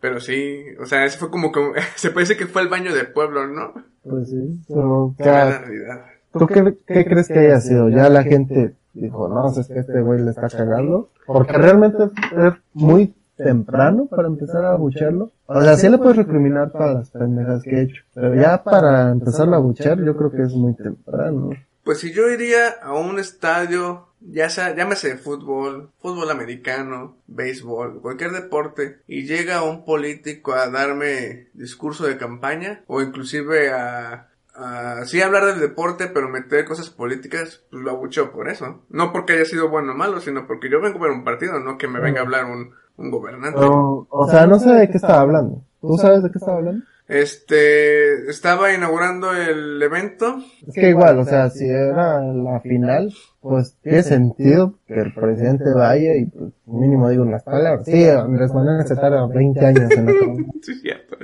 Pero sí, o sea, ese fue como que, (laughs) se parece que fue el baño del pueblo, ¿no? pues sí, pero realidad. ¿tú qué, qué crees que haya sido? Ya la gente dijo, no, es que este güey le está cagando, porque realmente es muy temprano para empezar a abucharlo. O sea, sí le puedes recriminar todas las pendejas que he hecho, pero ya para empezar a abuchar yo creo que es muy temprano. Pues si yo iría a un estadio, ya sea, llámese fútbol, fútbol americano, béisbol, cualquier deporte, y llega un político a darme discurso de campaña, o inclusive a, a sí hablar del deporte, pero meter cosas políticas, pues lo abucho por eso. No porque haya sido bueno o malo, sino porque yo vengo a ver un partido, no que me venga a hablar un, un gobernante. Pero, o sea, no sé de qué estaba hablando. ¿Tú sabes de qué estaba hablando? Este, estaba inaugurando el evento, Es que igual, o sea, si era la final, pues tiene sentido que el presidente vaya y pues mínimo diga unas palabras. Sí, Andrés Manuel se tarda 20 años en acabar. sí cierto.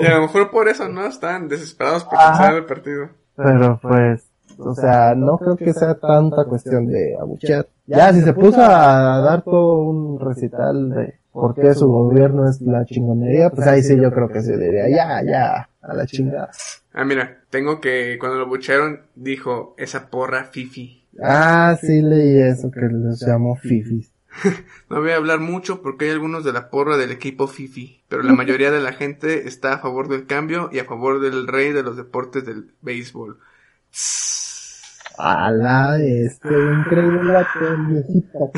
Y a lo mejor por eso, ¿no? Están desesperados por cancelar el partido. Pero pues, O sea, no creo que sea tanta cuestión de abuchear. Ya, si se puso a dar todo un recital de por qué su gobierno es la chingonería, pues ahí sí yo creo que se diría, ya, ya, a la chingada. Ah, mira, tengo que, cuando lo buchearon, dijo, esa porra fifi. Ah, sí leí eso, que los llamó fifis. (laughs) No voy a hablar mucho porque hay algunos de la porra del equipo Fifi, pero la mayoría de la gente está a favor del cambio y a favor del rey de los deportes del béisbol. A la este increíble (laughs) viejito.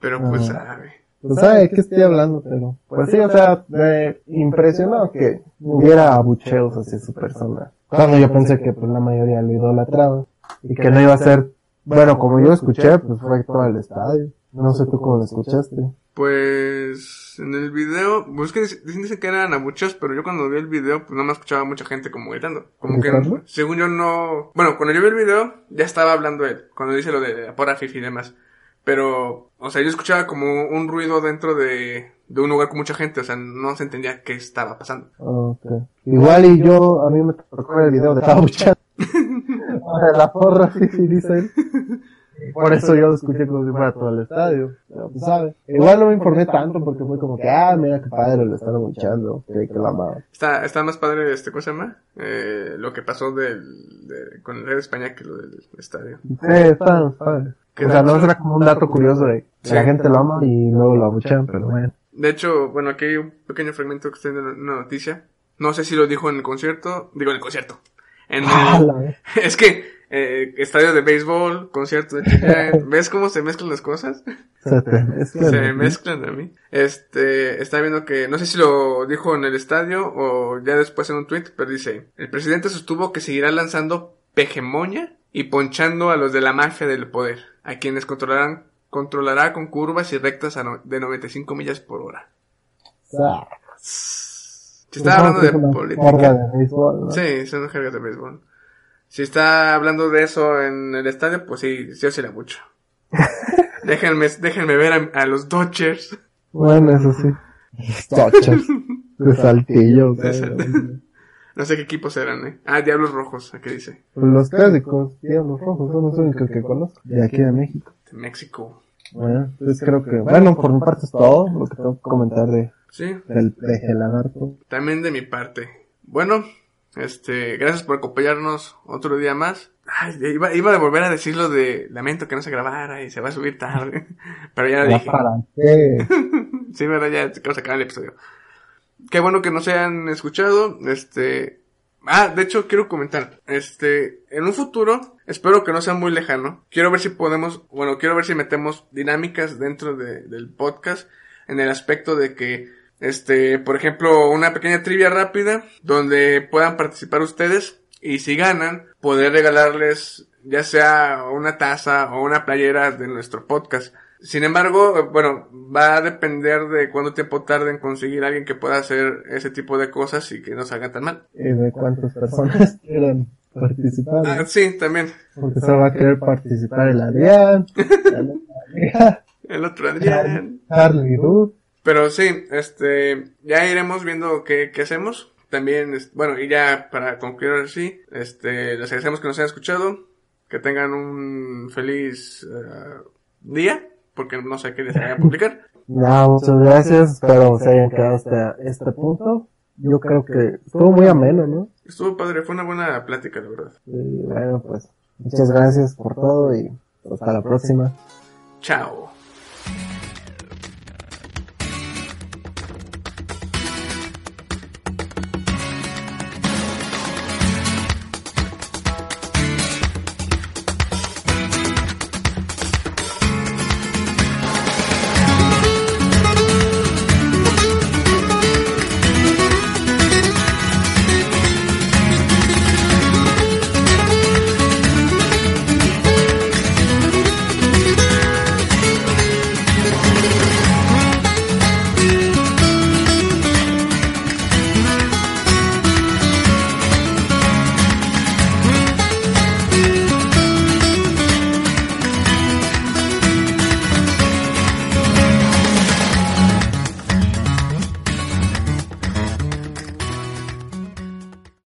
Pero pues Ah. sabe. Pues sabe de qué estoy hablando, pero pues sí, o sea, me impresionó que hubiera abucheos hacia su persona. Cuando yo pensé que pues la mayoría lo idolatraba y que no iba a ser, bueno, como yo escuché, pues fue todo el estadio. No sé tú cómo lo escuchaste. Pues en el video, pues que dicen dicen que eran abucheos, pero yo cuando vi el video, pues no me escuchaba mucha gente como gritando. Como que, según yo no... Bueno, cuando yo vi el video, ya estaba hablando él, cuando dice lo de la porra fifi y demás. Pero, o sea, yo escuchaba como un ruido dentro de, de un lugar con mucha gente, o sea, no se entendía qué estaba pasando. Okay. Igual y yo, a mí me tocó el video de abucheando. (laughs) De la porra, sí, sí, dice él. Por eso yo lo escuché como si fuera todo el estadio. Pero, pues, ¿sabe? Igual no me informé tanto porque fue como que, ah, mira qué padre, lo están abucheando. Creí que lo amaba. Está, está más padre, este, ¿cómo se llama? Eh, lo que pasó del, de- con el rey de España que lo del estadio. Sí, está padre. ¿Qué O sea, no será como un dato curioso de Sí. la gente lo ama y luego lo abuchean, pero bueno. De hecho, bueno, aquí hay un pequeño fragmento que está en una noticia. No sé si lo dijo en el concierto. Digo, en el concierto. En (laughs) el- (laughs) es que, eh, estadio de béisbol, concierto de Chile. (laughs) ¿Ves cómo se mezclan las cosas? Se te mezclan, Se mezclan a mí. Este, está viendo que, no sé si lo dijo en el estadio o ya después en un tweet, pero dice, el presidente sostuvo que seguirá lanzando pegemonia y ponchando a los de la mafia del poder, a quienes controlarán, controlará con curvas y rectas a no- de 95 millas por hora. Ah, Si está hablando de política. de béisbol, ¿no? Sí, son jergas de béisbol. Si está hablando de eso en el estadio, pues sí, sí oscila mucho. (laughs) déjenme, déjenme ver a, a los Dodgers. Bueno, eso sí. Dodgers. (laughs) De saltillo. De o sea, Sal- No sé qué equipos eran, eh. Ah, Diablos Rojos, ¿a qué dice? Pues los clásicos, Diablos Rojos, son los únicos que conozco. De aquí de México. De México. Bueno, pues creo que, bueno, por mi parte es todo lo que tengo que comentar de, Sí, del peje lagarto. también de mi parte. Bueno, este, gracias por acompañarnos otro día más. Ay, iba, iba a volver a decir lo de lamento que no se grabara y se va a subir tarde. (laughs) Pero ya lo dije. para qué. (laughs) Sí, verdad, ya sacar el episodio. Qué bueno que nos hayan escuchado. Este. Ah, de hecho, quiero comentar. Este. En un futuro, espero que no sea muy lejano. Quiero ver si podemos. Bueno, quiero ver si metemos dinámicas dentro de- del podcast. En el aspecto de que. Este. Por ejemplo, una pequeña trivia rápida. Donde puedan participar ustedes. Y si ganan, poder regalarles. Ya sea una taza o una playera de nuestro podcast. Sin embargo, eh, bueno, va a depender de cuánto tiempo tarde en conseguir a alguien que pueda hacer ese tipo de cosas y que no salga tan mal. Y de cuántas personas (laughs) quieran participar. Ah, sí, también. Porque solo va a querer participar el Adrián, (laughs) el otro Adrián. Harley Ruth. Pero sí, este, ya iremos viendo qué, qué hacemos. También, bueno, y ya para concluir así, este, les agradecemos que nos hayan escuchado. Que tengan un feliz eh, día, porque no sé qué vaya a publicar. (laughs) Ya, muchas gracias. Espero se hayan quedado hasta este punto. Yo creo que estuvo muy ameno, ¿no? Estuvo padre, fue una buena plática, la verdad. Y bueno, pues muchas gracias por todo y hasta la próxima. Chao.